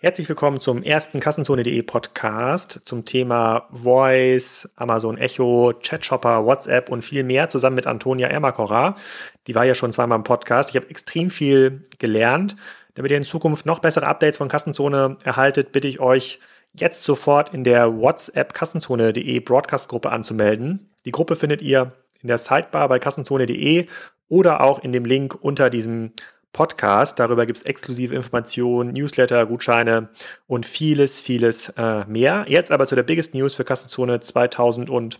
Herzlich willkommen zum ersten Kassenzone.de Podcast zum Thema Voice, Amazon Echo, Chatshopper, WhatsApp und viel mehr zusammen mit Antonia Ermakora. Die war ja schon zweimal im Podcast. Ich habe extrem viel gelernt. Damit ihr in Zukunft noch bessere Updates von Kassenzone erhaltet, bitte ich euch jetzt sofort in der WhatsApp Kassenzone.de Broadcast-Gruppe anzumelden. Die Gruppe findet ihr in der Sidebar bei Kassenzone.de oder auch in dem Link unter diesem Podcast. Darüber gibt es exklusive Informationen, Newsletter, Gutscheine und vieles, vieles äh, mehr. Jetzt aber zu der Biggest News für Kassenzone 2017.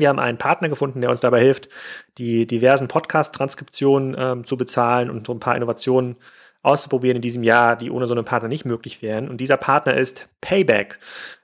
Wir haben einen Partner gefunden, der uns dabei hilft, die diversen Podcast-Transkriptionen ähm, zu bezahlen und so ein paar Innovationen auszuprobieren in diesem Jahr, die ohne so einen Partner nicht möglich wären. Und dieser Partner ist Payback.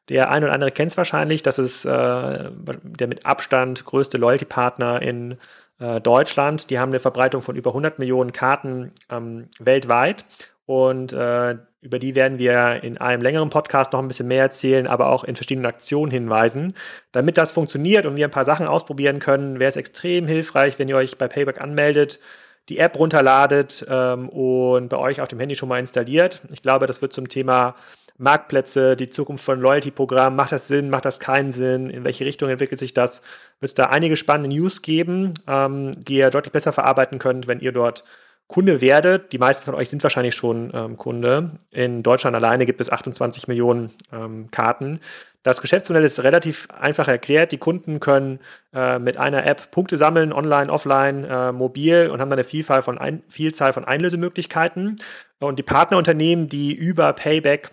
Der ein oder andere kennt es wahrscheinlich. Das ist äh, der mit Abstand größte Loyalty-Partner in äh, Deutschland. Die haben eine Verbreitung von über 100 Millionen Karten ähm, weltweit. Und äh, über die werden wir in einem längeren Podcast noch ein bisschen mehr erzählen, aber auch in verschiedenen Aktionen hinweisen. Damit das funktioniert und wir ein paar Sachen ausprobieren können, wäre es extrem hilfreich, wenn ihr euch bei Payback anmeldet, die App runterladet ähm, und bei euch auf dem Handy schon mal installiert. Ich glaube, das wird zum Thema Marktplätze, die Zukunft von Loyalty-Programmen, macht das Sinn, macht das keinen Sinn, in welche Richtung entwickelt sich das, wird es da einige spannende News geben, ähm, die ihr deutlich besser verarbeiten könnt, wenn ihr dort Kunde werdet. Die meisten von euch sind wahrscheinlich schon ähm, Kunde. In Deutschland alleine gibt es 28 Millionen ähm, Karten. Das Geschäftsmodell ist relativ einfach erklärt. Die Kunden können äh, mit einer App Punkte sammeln, online, offline, äh, mobil und haben dann eine Vielzahl von, ein, Vielzahl von Einlösemöglichkeiten. Und die Partnerunternehmen, die über Payback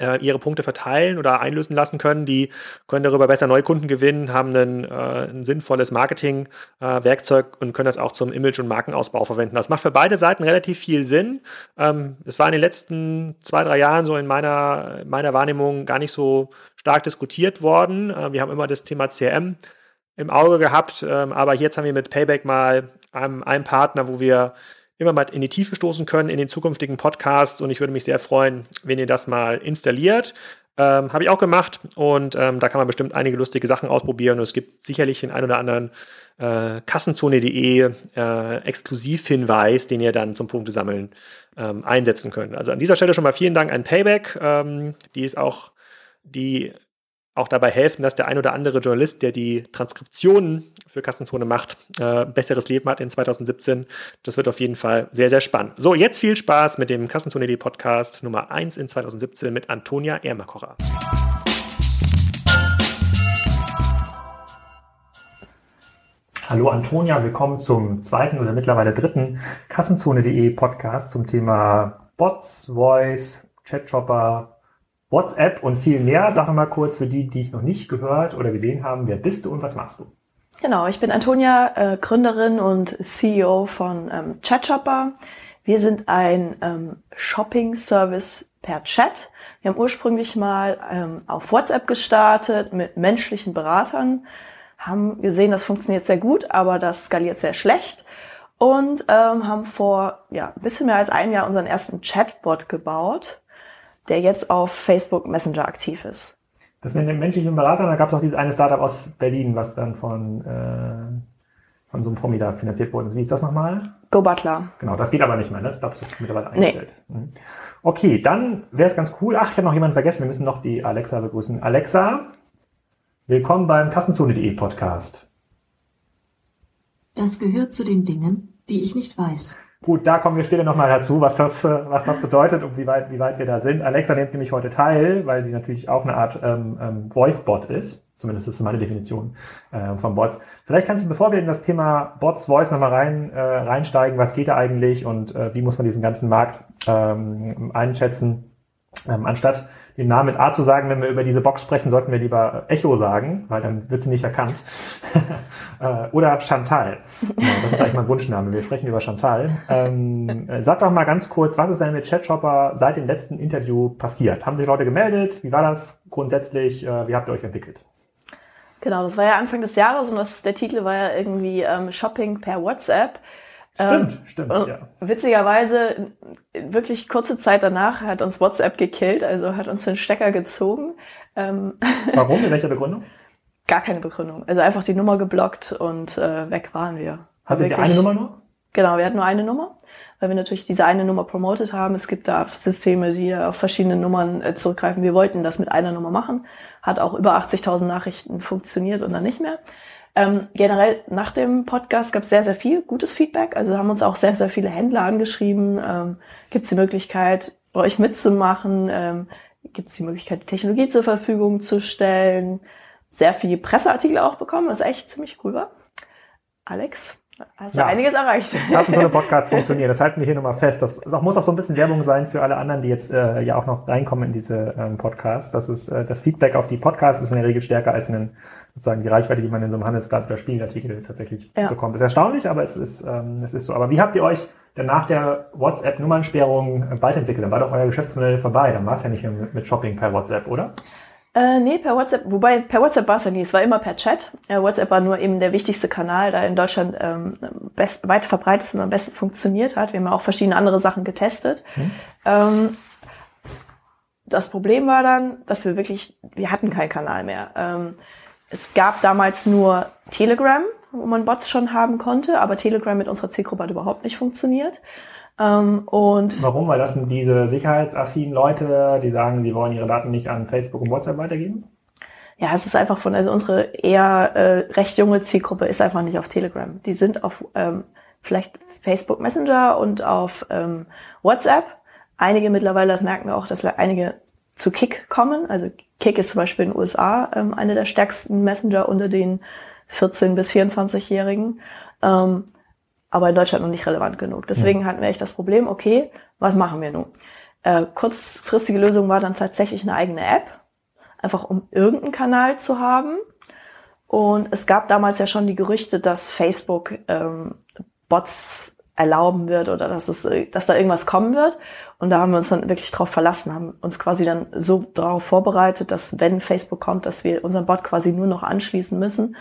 äh, ihre Punkte verteilen oder einlösen lassen können. Die können darüber besser Neukunden gewinnen, haben ein, äh, ein sinnvolles Marketing-Werkzeug äh, und können das auch zum Image- und Markenausbau verwenden. Das macht für beide Seiten relativ viel Sinn. Ähm, es war in den letzten zwei, drei Jahren so in meiner, meiner Wahrnehmung gar nicht so stark diskutiert worden. Äh, wir haben immer das Thema CRM im Auge gehabt, ähm, aber jetzt haben wir mit Payback mal einem, einem Partner, wo wir immer mal in die Tiefe stoßen können in den zukünftigen Podcasts und ich würde mich sehr freuen, wenn ihr das mal installiert. Ähm, Habe ich auch gemacht und ähm, da kann man bestimmt einige lustige Sachen ausprobieren und es gibt sicherlich den ein oder anderen äh, Kassenzone.de äh, Exklusivhinweis, den ihr dann zum Punktesammeln ähm, einsetzen könnt. Also an dieser Stelle schon mal vielen Dank an Payback. Ähm, die ist auch die auch dabei helfen, dass der ein oder andere Journalist, der die Transkriptionen für Kassenzone macht, äh, besseres Leben hat in 2017. Das wird auf jeden Fall sehr, sehr spannend. So, jetzt viel Spaß mit dem Kassenzone.de Podcast Nummer 1 in 2017 mit Antonia Ermakocher. Hallo Antonia, willkommen zum zweiten oder mittlerweile dritten Kassenzone.de Podcast zum Thema Bots, Voice, Chatshopper, WhatsApp und viel mehr. Sag mal kurz für die, die ich noch nicht gehört oder gesehen haben, wer bist du und was machst du? Genau, ich bin Antonia, äh, Gründerin und CEO von ähm, ChatShopper. Wir sind ein ähm, Shopping-Service per Chat. Wir haben ursprünglich mal ähm, auf WhatsApp gestartet mit menschlichen Beratern, haben gesehen, das funktioniert sehr gut, aber das skaliert sehr schlecht und ähm, haben vor ja, ein bisschen mehr als einem Jahr unseren ersten Chatbot gebaut der jetzt auf Facebook Messenger aktiv ist. Das mit den menschlichen Beratern, da gab es auch dieses eine Startup aus Berlin, was dann von, äh, von so einem Promi da finanziert worden ist. Wie ist das nochmal? Go Butler. Genau, das geht aber nicht mehr, ne? Ich glaube, das ist mittlerweile eingestellt. Nee. Mhm. Okay, dann wäre es ganz cool. Ach, ich habe noch jemanden vergessen. Wir müssen noch die Alexa begrüßen. Alexa, willkommen beim Kassenzone.de Podcast. Das gehört zu den Dingen, die ich nicht weiß. Gut, da kommen wir später nochmal dazu, was das, äh, was das bedeutet und wie weit, wie weit wir da sind. Alexa nimmt nämlich heute teil, weil sie natürlich auch eine Art ähm, ähm, Voice-Bot ist. Zumindest ist meine Definition äh, von Bots. Vielleicht kannst du, bevor wir in das Thema Bots, Voice nochmal rein, äh, reinsteigen, was geht da eigentlich und äh, wie muss man diesen ganzen Markt ähm, einschätzen, ähm, anstatt den Namen mit A zu sagen, wenn wir über diese Box sprechen, sollten wir lieber Echo sagen, weil dann wird sie nicht erkannt. Äh, oder Chantal. Das ist eigentlich mein Wunschname. Wir sprechen über Chantal. Ähm, äh, sag doch mal ganz kurz, was ist denn mit Chatshopper seit dem letzten Interview passiert? Haben sich Leute gemeldet? Wie war das grundsätzlich? Äh, wie habt ihr euch entwickelt? Genau, das war ja Anfang des Jahres und das, der Titel war ja irgendwie ähm, Shopping per WhatsApp. Stimmt, ähm, stimmt, ja. Witzigerweise, wirklich kurze Zeit danach hat uns WhatsApp gekillt, also hat uns den Stecker gezogen. Ähm, Warum? In welcher Begründung? Gar keine Begründung. Also einfach die Nummer geblockt und äh, weg waren wir. Hattet ihr eine Nummer nur? Genau, wir hatten nur eine Nummer, weil wir natürlich diese eine Nummer promotet haben. Es gibt da Systeme, die auf verschiedene Nummern äh, zurückgreifen. Wir wollten das mit einer Nummer machen. Hat auch über 80.000 Nachrichten funktioniert und dann nicht mehr. Ähm, generell nach dem Podcast gab es sehr, sehr viel gutes Feedback. Also haben uns auch sehr, sehr viele Händler angeschrieben. Ähm, Gibt es die Möglichkeit, bei euch mitzumachen? Ähm, Gibt es die Möglichkeit, die Technologie zur Verfügung zu stellen? Sehr viele Presseartikel auch bekommen, was echt ziemlich cool war. Alex, hast du Ja. einiges erreicht. Lassen so eine Podcasts funktionieren. Das halten wir hier nochmal fest. Das muss auch so ein bisschen Werbung sein für alle anderen, die jetzt äh, ja auch noch reinkommen in diese ähm, Podcasts. Das ist äh, das Feedback auf die Podcasts ist in der Regel stärker als einen, sozusagen die Reichweite, die man in so einem Handelsblatt oder Spiegelartikel tatsächlich Ja. bekommt. Ist erstaunlich, aber es ist ähm, es ist so. Aber wie habt ihr euch denn nach der WhatsApp-Nummernsperrung äh, weiterentwickelt? Dann war doch euer Geschäftsmodell vorbei. Dann war es ja nicht mehr mit, Shopping per WhatsApp, oder? Äh, nee, per WhatsApp, wobei per WhatsApp war es ja nie, es war immer per Chat. Äh, WhatsApp war nur eben der wichtigste Kanal, da in Deutschland ähm, best, weit verbreitet und am besten funktioniert hat. Wir haben ja auch verschiedene andere Sachen getestet. Mhm. Ähm, das Problem war dann, dass wir wirklich, wir hatten keinen Kanal mehr. Ähm, es gab damals nur Telegram, wo man Bots schon haben konnte, aber Telegram mit unserer Zielgruppe hat überhaupt nicht funktioniert. Ähm, und Warum? Weil das sind diese sicherheitsaffinen Leute, die sagen, die wollen ihre Daten nicht an Facebook und WhatsApp weitergeben? Ja, es ist einfach von, also unsere eher äh, recht junge Zielgruppe ist einfach nicht auf Telegram. Die sind auf ähm, vielleicht Facebook Messenger und auf ähm, WhatsApp. Einige mittlerweile, das merken wir auch, dass einige zu Kick kommen. Also Kick ist zum Beispiel in den USA ähm, eine der stärksten Messenger unter den 14- bis 24-Jährigen. Ähm, aber in Deutschland noch nicht relevant genug. Deswegen hatten wir echt das Problem, okay, was machen wir nun? Äh, kurzfristige Lösung war dann tatsächlich eine eigene App, einfach um irgendeinen Kanal zu haben. Und es gab damals ja schon die Gerüchte, dass Facebook ähm, Bots erlauben wird oder dass es, dass da irgendwas kommen wird. Und da haben wir uns dann wirklich drauf verlassen, haben uns quasi dann so darauf vorbereitet, dass wenn Facebook kommt, dass wir unseren Bot quasi nur noch anschließen müssen.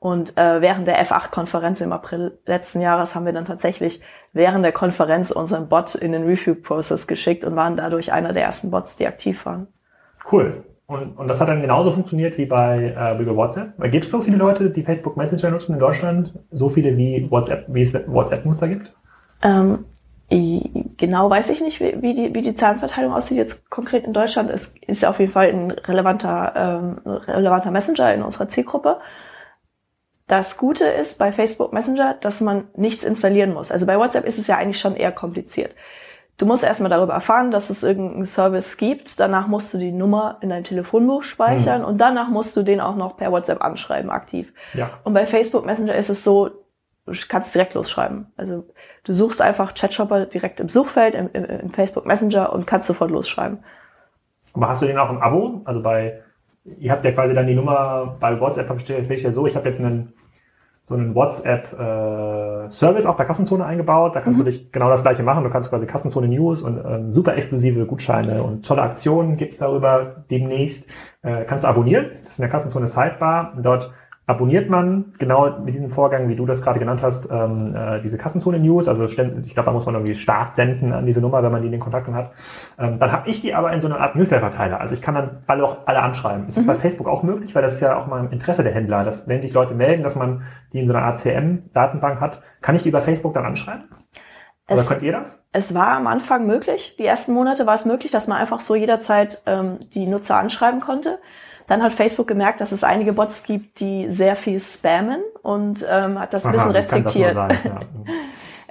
Und äh, während der F8-Konferenz im April letzten Jahres haben wir dann tatsächlich während der Konferenz unseren Bot in den Review-Process geschickt und waren dadurch einer der ersten Bots, die aktiv waren. Cool. Und, und das hat dann genauso funktioniert wie bei, äh, wie bei WhatsApp. Gibt es so viele Leute, die Facebook Messenger nutzen in Deutschland? So viele wie WhatsApp, wie es WhatsApp-Nutzer gibt? Ähm, genau weiß ich nicht, wie, wie, die, wie die Zahlenverteilung aussieht jetzt konkret in Deutschland. Es ist auf jeden Fall ein relevanter, ähm, relevanter Messenger in unserer Zielgruppe. Das Gute ist bei Facebook Messenger, dass man nichts installieren muss. Also bei WhatsApp ist es ja eigentlich schon eher kompliziert. Du musst erstmal darüber erfahren, dass es irgendeinen Service gibt. Danach musst du die Nummer in dein Telefonbuch speichern und danach musst du den auch noch per WhatsApp anschreiben, aktiv. Ja. Und bei Facebook Messenger ist es so, du kannst direkt losschreiben. Also du suchst einfach Chatshopper direkt im Suchfeld, im, im, im Facebook Messenger und kannst sofort losschreiben. Aber hast du den auch im Abo? Also bei, ihr habt ja quasi dann die Nummer bei WhatsApp verstehe ich ja so, ich habe jetzt einen so einen WhatsApp-Service auch bei Kassenzone eingebaut. Da kannst du dich genau das gleiche machen. Du kannst quasi Kassenzone News und ähm, super exklusive Gutscheine und tolle Aktionen gibt's darüber demnächst. Äh, kannst du abonnieren. Das ist in der Kassenzone Sidebar. Dort abonniert man genau mit diesem Vorgang, wie du das gerade genannt hast, ähm, äh, diese Kassenzone-News. Also ich glaube, da muss man irgendwie Start senden an diese Nummer, wenn man die in den Kontakten hat. Ähm, dann habe ich die aber in so einer Art Newsletter-Verteiler. Also ich kann dann alle auch alle anschreiben. Ist das bei Facebook auch möglich? Weil das ist ja auch mal im Interesse der Händler, dass wenn sich Leute melden, dass man die in so einer Art CM-Datenbank hat. Kann ich die über Facebook dann anschreiben? Oder Es, könnt ihr das? es war am Anfang möglich, die ersten Monate war es möglich, dass man einfach so jederzeit ähm, die Nutzer anschreiben konnte. Dann hat Facebook gemerkt, dass es einige Bots gibt, die sehr viel spammen und ähm, hat das ein bisschen Aha, restriktiert. sein? Ja.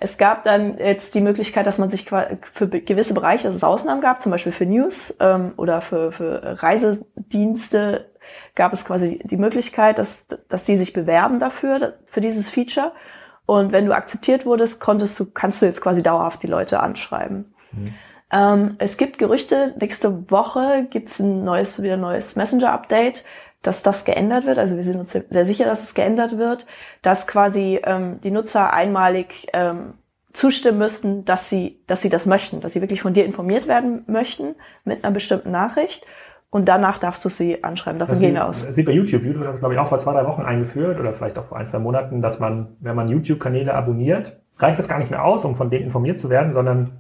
Es gab dann jetzt die Möglichkeit, dass man sich für gewisse Bereiche, dass es Ausnahmen gab, zum Beispiel für News ähm, oder für, für Reisedienste gab es quasi die Möglichkeit, dass, dass die sich bewerben dafür, für dieses Feature. Und wenn du akzeptiert wurdest, konntest du, kannst du jetzt quasi dauerhaft die Leute anschreiben. Mhm. Ähm, es gibt Gerüchte, nächste Woche gibt's ein neues, wieder ein neues Messenger-Update, dass das geändert wird. Also wir sind uns sehr sicher, dass es geändert wird, dass quasi ähm, die Nutzer einmalig ähm, zustimmen müssten, dass sie, dass sie das möchten, dass sie wirklich von dir informiert werden möchten mit einer bestimmten Nachricht. Und danach darfst du sie anschreiben. Davon Das gehen sieht, wir aus. das sieht bei YouTube. YouTube hat das, glaube ich, auch vor zwei, drei Wochen eingeführt oder vielleicht auch vor ein, zwei Monaten, dass man, wenn man YouTube-Kanäle abonniert, reicht das gar nicht mehr aus, um von denen informiert zu werden, sondern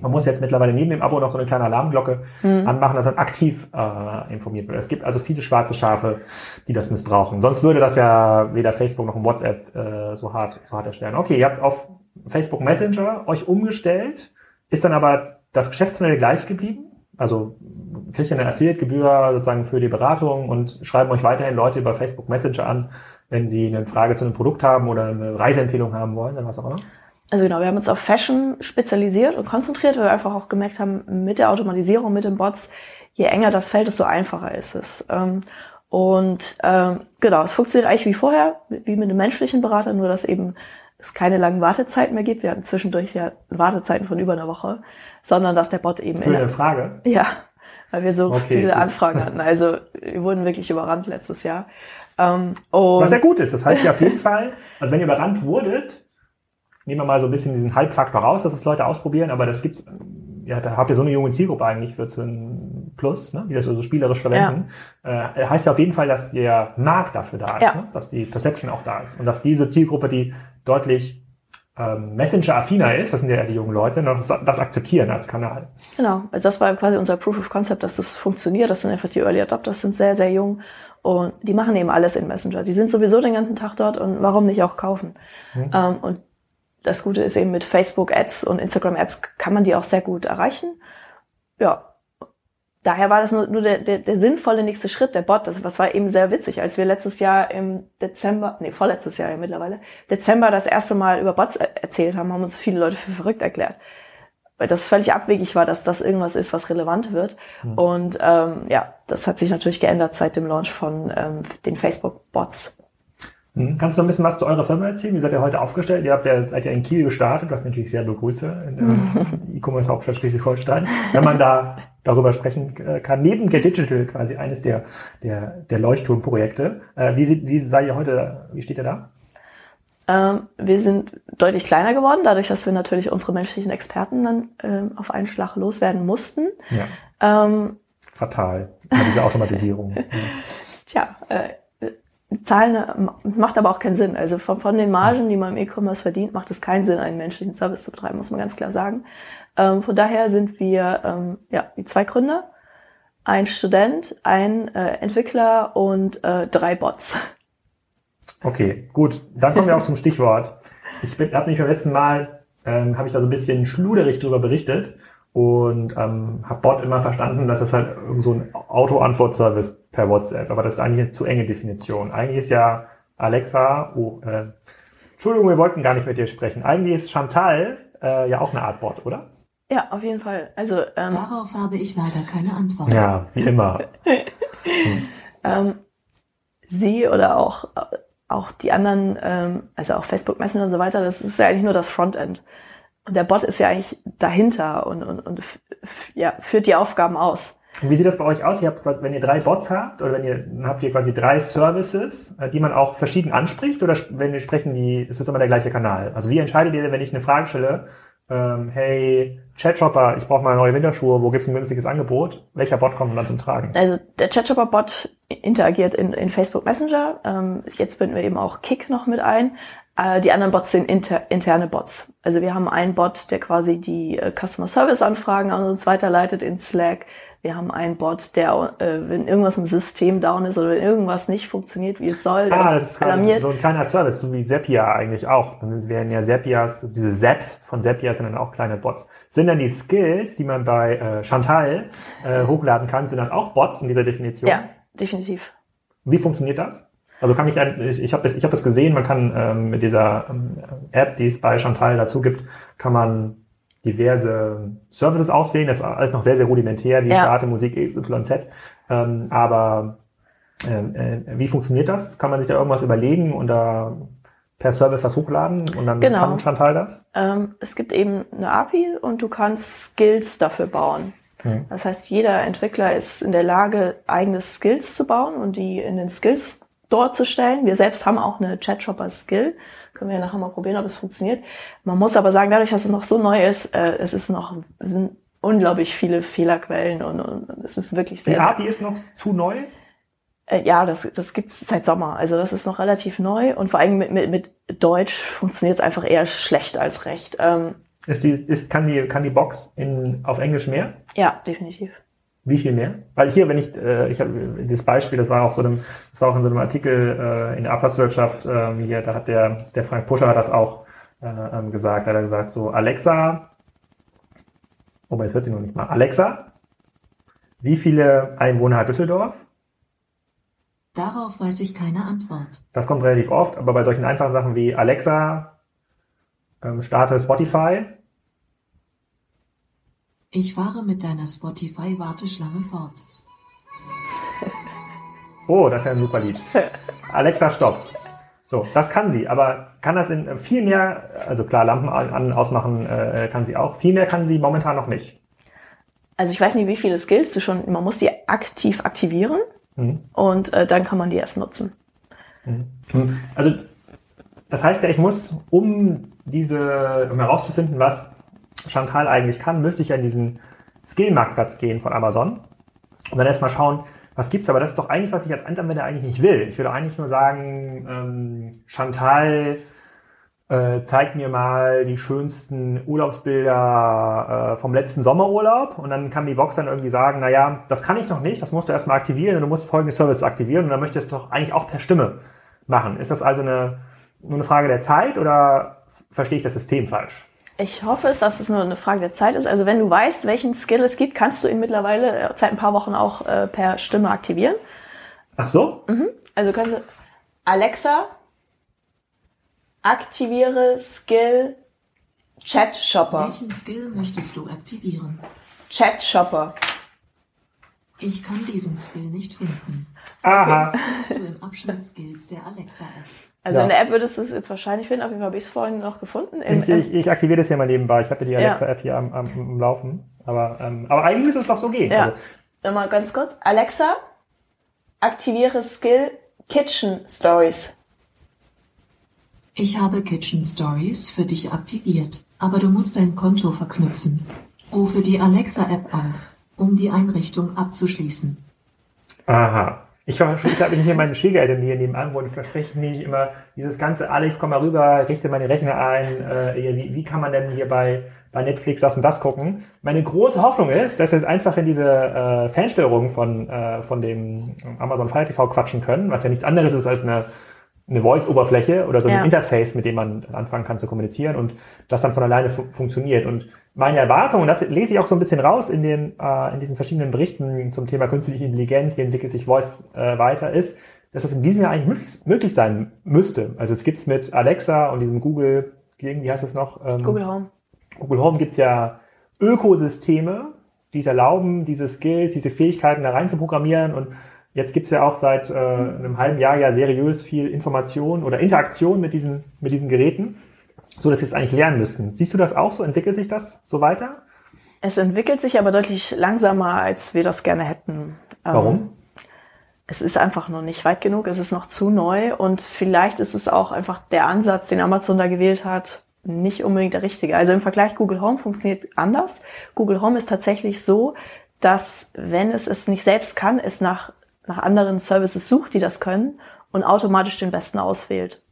man muss jetzt mittlerweile neben dem Abo noch so eine kleine Alarmglocke Mhm. anmachen, dass man aktiv äh, informiert wird. Es gibt also viele schwarze Schafe, die das missbrauchen. Sonst würde das ja weder Facebook noch WhatsApp äh, so hart so hart erstellen. Okay, ihr habt auf Facebook Messenger euch umgestellt, ist dann aber das Geschäftsmodell gleich geblieben? Also kriegt ihr eine Affiliate-Gebühr sozusagen für die Beratung und schreiben euch weiterhin Leute über Facebook Messenger an, wenn sie eine Frage zu einem Produkt haben oder eine Reiseempfehlung haben wollen oder was auch immer? Also genau, wir haben uns auf Fashion spezialisiert und konzentriert, weil wir einfach auch gemerkt haben, mit der Automatisierung, mit den Bots, je enger das Feld, desto einfacher ist es. Ähm, und ähm, genau, es funktioniert eigentlich wie vorher, wie mit einem menschlichen Berater, nur dass eben es keine langen Wartezeiten mehr gibt. Wir hatten zwischendurch ja Wartezeiten von über einer Woche, sondern dass der Bot eben... Für eine Frage? Ja, weil wir so okay, viele gut. Anfragen hatten. Also wir wurden wirklich überrannt letztes Jahr. Ähm, Was ja gut ist. Das heißt ja auf jeden Fall, also wenn ihr überrannt wurdet, nehmen wir mal so ein bisschen diesen Hype-Faktor raus, dass es Leute ausprobieren, aber das gibt's, ja, da habt ihr so eine junge Zielgruppe eigentlich, 14 plus, ne, die das so spielerisch verwenden. Ja. Äh, heißt ja auf jeden Fall, dass der Markt dafür da ist, ja. ne? dass die Perception auch da ist und dass diese Zielgruppe, die deutlich ähm, Messenger-affiner ist, das sind ja die jungen Leute, das, das akzeptieren als Kanal. Genau, also das war quasi unser Proof of Concept, dass das funktioniert. Das sind einfach die Early Adopters, sind sehr, sehr jung und die machen eben alles in Messenger. Die sind sowieso den ganzen Tag dort und warum nicht auch kaufen? Mhm. Ähm, und das Gute ist eben mit Facebook Ads und Instagram Ads kann man die auch sehr gut erreichen. Ja. Daher war das nur, nur der, der, der sinnvolle nächste Schritt, der Bot. Das, das war eben sehr witzig, als wir letztes Jahr im Dezember, nee, vorletztes Jahr ja mittlerweile, Dezember das erste Mal über Bots erzählt haben, haben uns viele Leute für verrückt erklärt. Weil das völlig abwegig war, dass das irgendwas ist, was relevant wird. Mhm. Und ähm, ja, das hat sich natürlich geändert seit dem Launch von ähm, den Facebook-Bots. Mhm. Kannst du noch ein bisschen was zu eurer Firma erzählen? Wie seid ihr heute aufgestellt? Ihr habt ja, seid ja in Kiel gestartet, was ich natürlich sehr begrüße, in der E-Commerce-Hauptstadt Schleswig-Holstein. Wenn man da darüber sprechen äh, kann, neben Get Digital quasi eines der, der, der Leuchtturmprojekte. Äh, wie, wie seid ihr heute, wie steht ihr da? Ähm, wir sind deutlich kleiner geworden, dadurch, dass wir natürlich unsere menschlichen Experten dann ähm, auf einen Schlag loswerden mussten. Ja. Ähm, Fatal, diese Automatisierung. Tja, äh, Zahlen macht aber auch keinen Sinn. Also von, von den Margen, die man im E-Commerce verdient, macht es keinen Sinn, einen menschlichen Service zu betreiben, muss man ganz klar sagen. Ähm, von daher sind wir ähm, ja die zwei Gründer, ein Student, ein äh, Entwickler und äh, drei Bots. Okay, gut. Dann kommen wir auch zum Stichwort. Ich habe mich beim letzten Mal ähm, habe ich da so ein bisschen schluderig drüber berichtet und ähm, habe Bot immer verstanden, dass es halt so ein Auto-Antwort-Service per WhatsApp, aber das ist eigentlich eine zu enge Definition. Eigentlich ist ja Alexa, oh, äh, Entschuldigung, wir wollten gar nicht mit dir sprechen. Eigentlich ist Chantal äh, ja auch eine Art Bot, oder? Ja, auf jeden Fall. Also ähm, darauf habe ich leider keine Antwort. Ja, wie immer. hm. ähm, sie oder auch auch die anderen, ähm, also auch Facebook Messenger und so weiter, das ist ja eigentlich nur das Frontend. Und der Bot ist ja eigentlich dahinter und, und, und ja, führt die Aufgaben aus. Wie sieht das bei euch aus? Ihr habt, wenn ihr drei Bots habt oder wenn ihr dann habt ihr quasi drei Services, äh, die man auch verschieden anspricht oder wenn wir sprechen die, ist das immer der gleiche Kanal? Also wie entscheidet ihr, wenn ich eine Frage stelle, ähm, hey, Chatshopper, ich brauche mal neue Winterschuhe, wo gibt's ein günstiges Angebot? Welcher Bot kommt dann zum Tragen? Also der Chatshopper-Bot interagiert in, in Facebook Messenger. Ähm, jetzt binden wir eben auch Kick noch mit ein. Äh, die anderen Bots sind inter, interne Bots. Also wir haben einen Bot, der quasi die äh, Customer Service Anfragen an uns weiterleitet in Slack. Wir haben einen Bot, der, äh, wenn irgendwas im System down ist oder wenn irgendwas nicht funktioniert, wie es soll, ah, das ist alarmiert. so ein kleiner Service, so wie Zapier eigentlich auch. Dann werden ja Zapiers, diese Zaps von Zapier sind dann auch kleine Bots. Sind dann die Skills, die man bei äh, Chantal äh, hochladen kann, sind das auch Bots in dieser Definition? Ja, definitiv. Wie funktioniert das? Also kann ich, ich, ich habe das, ich hab das gesehen, man kann ähm, mit dieser ähm, App, die es bei Chantal dazu gibt, kann man diverse Services auswählen. Das ist alles noch sehr, sehr rudimentär, wie ja. Starte Musik XYZ. Ähm, aber äh, äh, wie funktioniert das? Kann man sich da irgendwas überlegen und da per Service was hochladen und dann genau. kann Chantal das? Ähm, es gibt eben eine API und du kannst Skills dafür bauen. Mhm. Das heißt, jeder Entwickler ist in der Lage, eigene Skills zu bauen und die in den Skills dort zu stellen. Wir selbst haben auch eine Chat-Shopper-Skill. Können wir ja nachher mal probieren, ob es funktioniert. Man muss aber sagen, dadurch, dass es noch so neu ist, äh, es ist noch, es sind unglaublich viele Fehlerquellen und, und es ist wirklich sehr. Die API ist noch zu neu? Äh, ja, das, das gibt's seit Sommer. Also das ist noch relativ neu und vor allem mit, mit, mit Deutsch funktioniert es einfach eher schlecht als recht. Ähm, ist die, ist, kann die, kann die Box in, auf Englisch mehr? Ja, definitiv. Wie viel mehr? Weil hier, wenn ich, äh, ich habe dieses Beispiel, das war auch so einem, das war auch in so einem Artikel äh, in der Absatzwirtschaft, äh, hier, da hat der, der Frank Puscher hat das auch äh, ähm, gesagt. Da hat er gesagt, so Alexa, oh, jetzt hört sie noch nicht mal. Alexa, wie viele Einwohner hat Düsseldorf? Darauf weiß ich keine Antwort. Das kommt relativ oft, aber bei solchen einfachen Sachen wie Alexa, ähm, starte Spotify. Ich fahre mit deiner Spotify-Warteschlange fort. Oh, das ist ja ein super Lied. Alexa, stopp. So, das kann sie, aber kann das in viel mehr, also klar, Lampen an, an ausmachen äh, kann sie auch, viel mehr kann sie momentan noch nicht. Also ich weiß nicht, wie viele Skills du schon, man muss die aktiv aktivieren mhm. und äh, dann kann man die erst nutzen. Mhm. Also das heißt ja, ich muss, um diese, um herauszufinden, was Chantal eigentlich kann, müsste ich ja in diesen Skill-Marktplatz gehen von Amazon und dann erstmal schauen, was gibt's, aber das ist doch eigentlich, was ich als Anwender eigentlich nicht will. Ich würde eigentlich nur sagen, ähm, Chantal, äh, zeigt mir mal die schönsten Urlaubsbilder äh, vom letzten Sommerurlaub und dann kann die Box dann irgendwie sagen, naja, das kann ich noch nicht, das musst du erstmal aktivieren und du musst folgende Service aktivieren und dann möchtest du es doch eigentlich auch per Stimme machen. Ist das also eine, nur eine Frage der Zeit oder verstehe ich das System falsch? Ich hoffe es, dass es nur eine Frage der Zeit ist. Also wenn du weißt, welchen Skill es gibt, kannst du ihn mittlerweile äh, seit ein paar Wochen auch äh, per Stimme aktivieren. Ach so? Mhm. Also kannst du Alexa, aktiviere Skill Chat Shopper. Welchen Skill möchtest du aktivieren? Chat Shopper. Ich kann diesen Skill nicht finden. Aha. Das findest du im Abschnitt Skills der Alexa-App. Also Ja. in der App würdest du es jetzt wahrscheinlich finden. Auf jeden Fall habe ich es vorhin noch gefunden. Im, Ich, ich, ich aktiviere das hier mal nebenbei. Ich habe ja die Ja. Alexa-App hier am, am, am Laufen. Aber, ähm, aber eigentlich müsste es doch so gehen. Ja. Also, Nochmal ganz kurz. Alexa, aktiviere Skill Kitchen Stories. Ich habe Kitchen Stories für dich aktiviert, aber du musst dein Konto verknüpfen. Rufe die Alexa-App auf, um die Einrichtung abzuschließen. aha. Ich, ich habe hier meine Schwiegereltern hier nebenan, wo die versprechen nämlich immer dieses ganze Alex, komm mal rüber, richte meine Rechner ein, äh, wie, wie kann man denn hier bei, bei Netflix das und das gucken? Meine große Hoffnung ist, dass wir jetzt einfach in diese äh, Fernsteuerung von, äh, von dem Amazon Fire TV quatschen können, was ja nichts anderes ist als eine, eine Voice-Oberfläche oder so ein Ja. Interface, mit dem man anfangen kann zu kommunizieren und das dann von alleine fu funktioniert. Und meine Erwartung, und das lese ich auch so ein bisschen raus in, den, äh, in diesen verschiedenen Berichten zum Thema künstliche Intelligenz, wie entwickelt sich Voice äh, weiter, ist, dass das in diesem Jahr eigentlich möglich, möglich sein müsste. Also jetzt gibt's mit Alexa und diesem Google, wie heißt das noch? Ähm, Google Home. Google Home gibt's ja Ökosysteme, die es erlauben, diese Skills, diese Fähigkeiten da rein zu programmieren. Und jetzt gibt's ja auch seit äh, einem halben Jahr ja seriös viel Information oder Interaktion mit diesen, mit diesen Geräten, so dass sie es eigentlich lernen müssten. Siehst du das auch so? Entwickelt sich das so weiter? Es entwickelt sich aber deutlich langsamer, als wir das gerne hätten. Ähm, Warum? Es ist einfach noch nicht weit genug, es ist noch zu neu und vielleicht ist es auch einfach der Ansatz, den Amazon da gewählt hat, nicht unbedingt der richtige. Also im Vergleich Google Home funktioniert anders. Google Home ist tatsächlich so, dass wenn es es nicht selbst kann, es nach, nach anderen Services sucht, die das können und automatisch den besten auswählt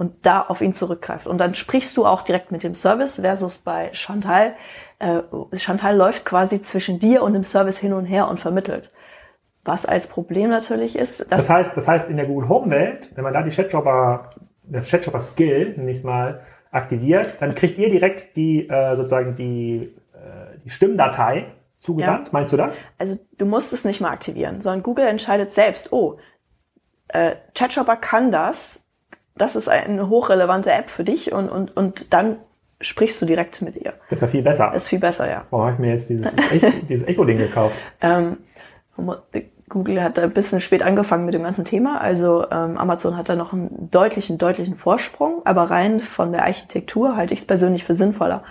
und da auf ihn zurückgreift. Und dann sprichst du auch direkt mit dem Service versus bei Chantal. Äh, Chantal läuft quasi zwischen dir und dem Service hin und her und vermittelt. Was als Problem natürlich ist, dass Das heißt, das heißt, in der Google Home Welt, wenn man da die Chatjobber, das Chatjobber Skill, nenne ich es mal, aktiviert, dann kriegt ihr direkt die, äh, sozusagen die, äh, die Stimmdatei zugesandt. Meinst du das? Also du musst es nicht mal aktivieren, sondern Google entscheidet selbst, oh, äh, ChatShopper kann das, das ist eine hochrelevante App für dich und, und, und dann sprichst du direkt mit ihr. Das ist ja viel besser. Das ist viel besser, ja. Warum habe ich mir jetzt dieses, Echo- dieses Echo-Ding gekauft? Ähm, Google hat da ein bisschen spät angefangen mit dem ganzen Thema. Also ähm, Amazon hat da noch einen deutlichen, deutlichen Vorsprung, aber rein von der Architektur halte ich es persönlich für sinnvoller.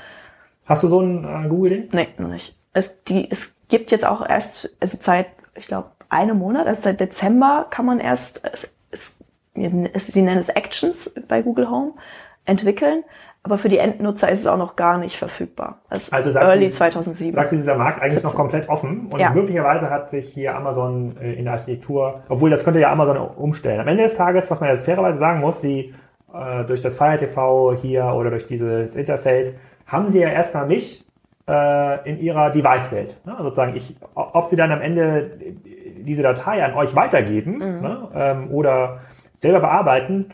Hast du so ein äh, Google-Ding? Nee, noch nicht. Es, die, es gibt jetzt auch erst, also seit, ich glaube, einem Monat, also seit Dezember kann man erst, es, es, sie nennen es Actions bei Google Home, entwickeln. Aber für die Endnutzer ist es auch noch gar nicht verfügbar. Das Also sagst Early du- 2007. Sagst du, dieser Markt eigentlich noch 17. komplett offen? Und Ja. möglicherweise hat sich hier Amazon äh, in der Architektur, obwohl das könnte ja Amazon umstellen. Am Ende des Tages, was man jetzt fairerweise sagen muss, sie äh, durch das Fire TV hier oder durch dieses Interface haben sie ja erstmal mich äh, in ihrer Device-Welt. Ne? Also sozusagen, ich, ob sie dann am Ende diese Datei an euch weitergeben Mhm. ne? ähm, oder selber bearbeiten,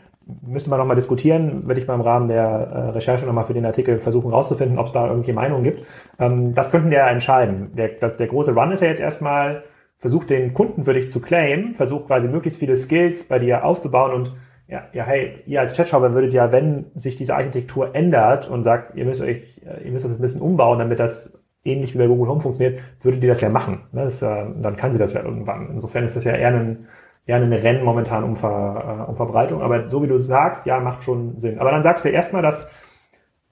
müsste man nochmal diskutieren, würde ich mal im Rahmen der äh, Recherche nochmal für den Artikel versuchen rauszufinden, ob es da irgendwelche Meinungen gibt. Ähm, das könnten wir ja entscheiden. Der, der große Run ist ja jetzt erstmal, versucht den Kunden für dich zu claimen, versucht quasi möglichst viele Skills bei dir aufzubauen und ja, ja, hey, ihr als Chatshopper würdet ja, wenn sich diese Architektur ändert und sagt, ihr müsst euch, äh, ihr müsst das ein bisschen umbauen, damit das ähnlich wie bei Google Home funktioniert, würdet ihr das ja machen. Ne? Das, äh, dann kann sie das ja irgendwann. Insofern ist das ja eher ein, eher ein Rennen momentan um, Ver, äh, um Verbreitung. Aber so wie du sagst, ja, macht schon Sinn. Aber dann sagst du erstmal, dass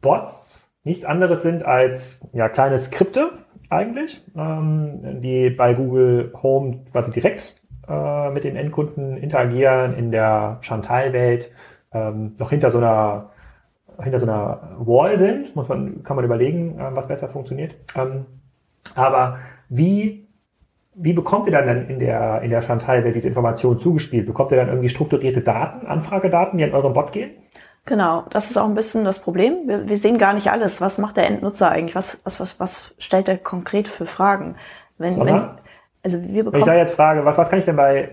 Bots nichts anderes sind als ja, kleine Skripte eigentlich, ähm, die bei Google Home quasi direkt äh, mit den Endkunden interagieren in der Chantal-Welt, ähm, noch hinter so einer hinter so einer Wall sind, muss man, kann man überlegen, äh, was besser funktioniert. Ähm, aber wie, wie bekommt ihr dann in der, in der Chantal-Welt diese Informationen zugespielt? Bekommt ihr dann irgendwie strukturierte Daten, Anfragedaten, die an euren Bot gehen? Genau, das ist auch ein bisschen das Problem. Wir, wir sehen gar nicht alles. Was macht der Endnutzer eigentlich? Was, was, was, was stellt er konkret für Fragen? Wenn? Also wir bekommen. Wenn ich da jetzt frage, was, was kann ich denn bei,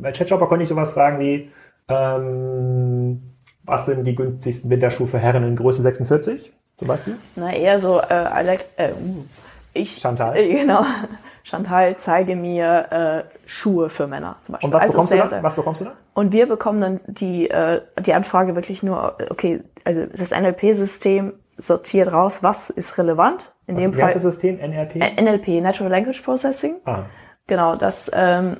bei ChatShopper konnte ich sowas fragen wie, ähm, was sind die günstigsten Winterschuhe für Herren in Größe 46 zum Beispiel? Na, eher so, äh, Alex, äh, uh, ich. Chantal. Äh, genau. Chantal, zeige mir äh, Schuhe für Männer zum Beispiel. Und was, also bekommst, sehr, du da? was bekommst du da? Und wir bekommen dann die, äh, die Anfrage wirklich nur, okay, also das NLP-System sortiert raus, was ist relevant in Was dem Fall. Das System NLP? NLP, Natural Language Processing. Ah. Genau, das ähm,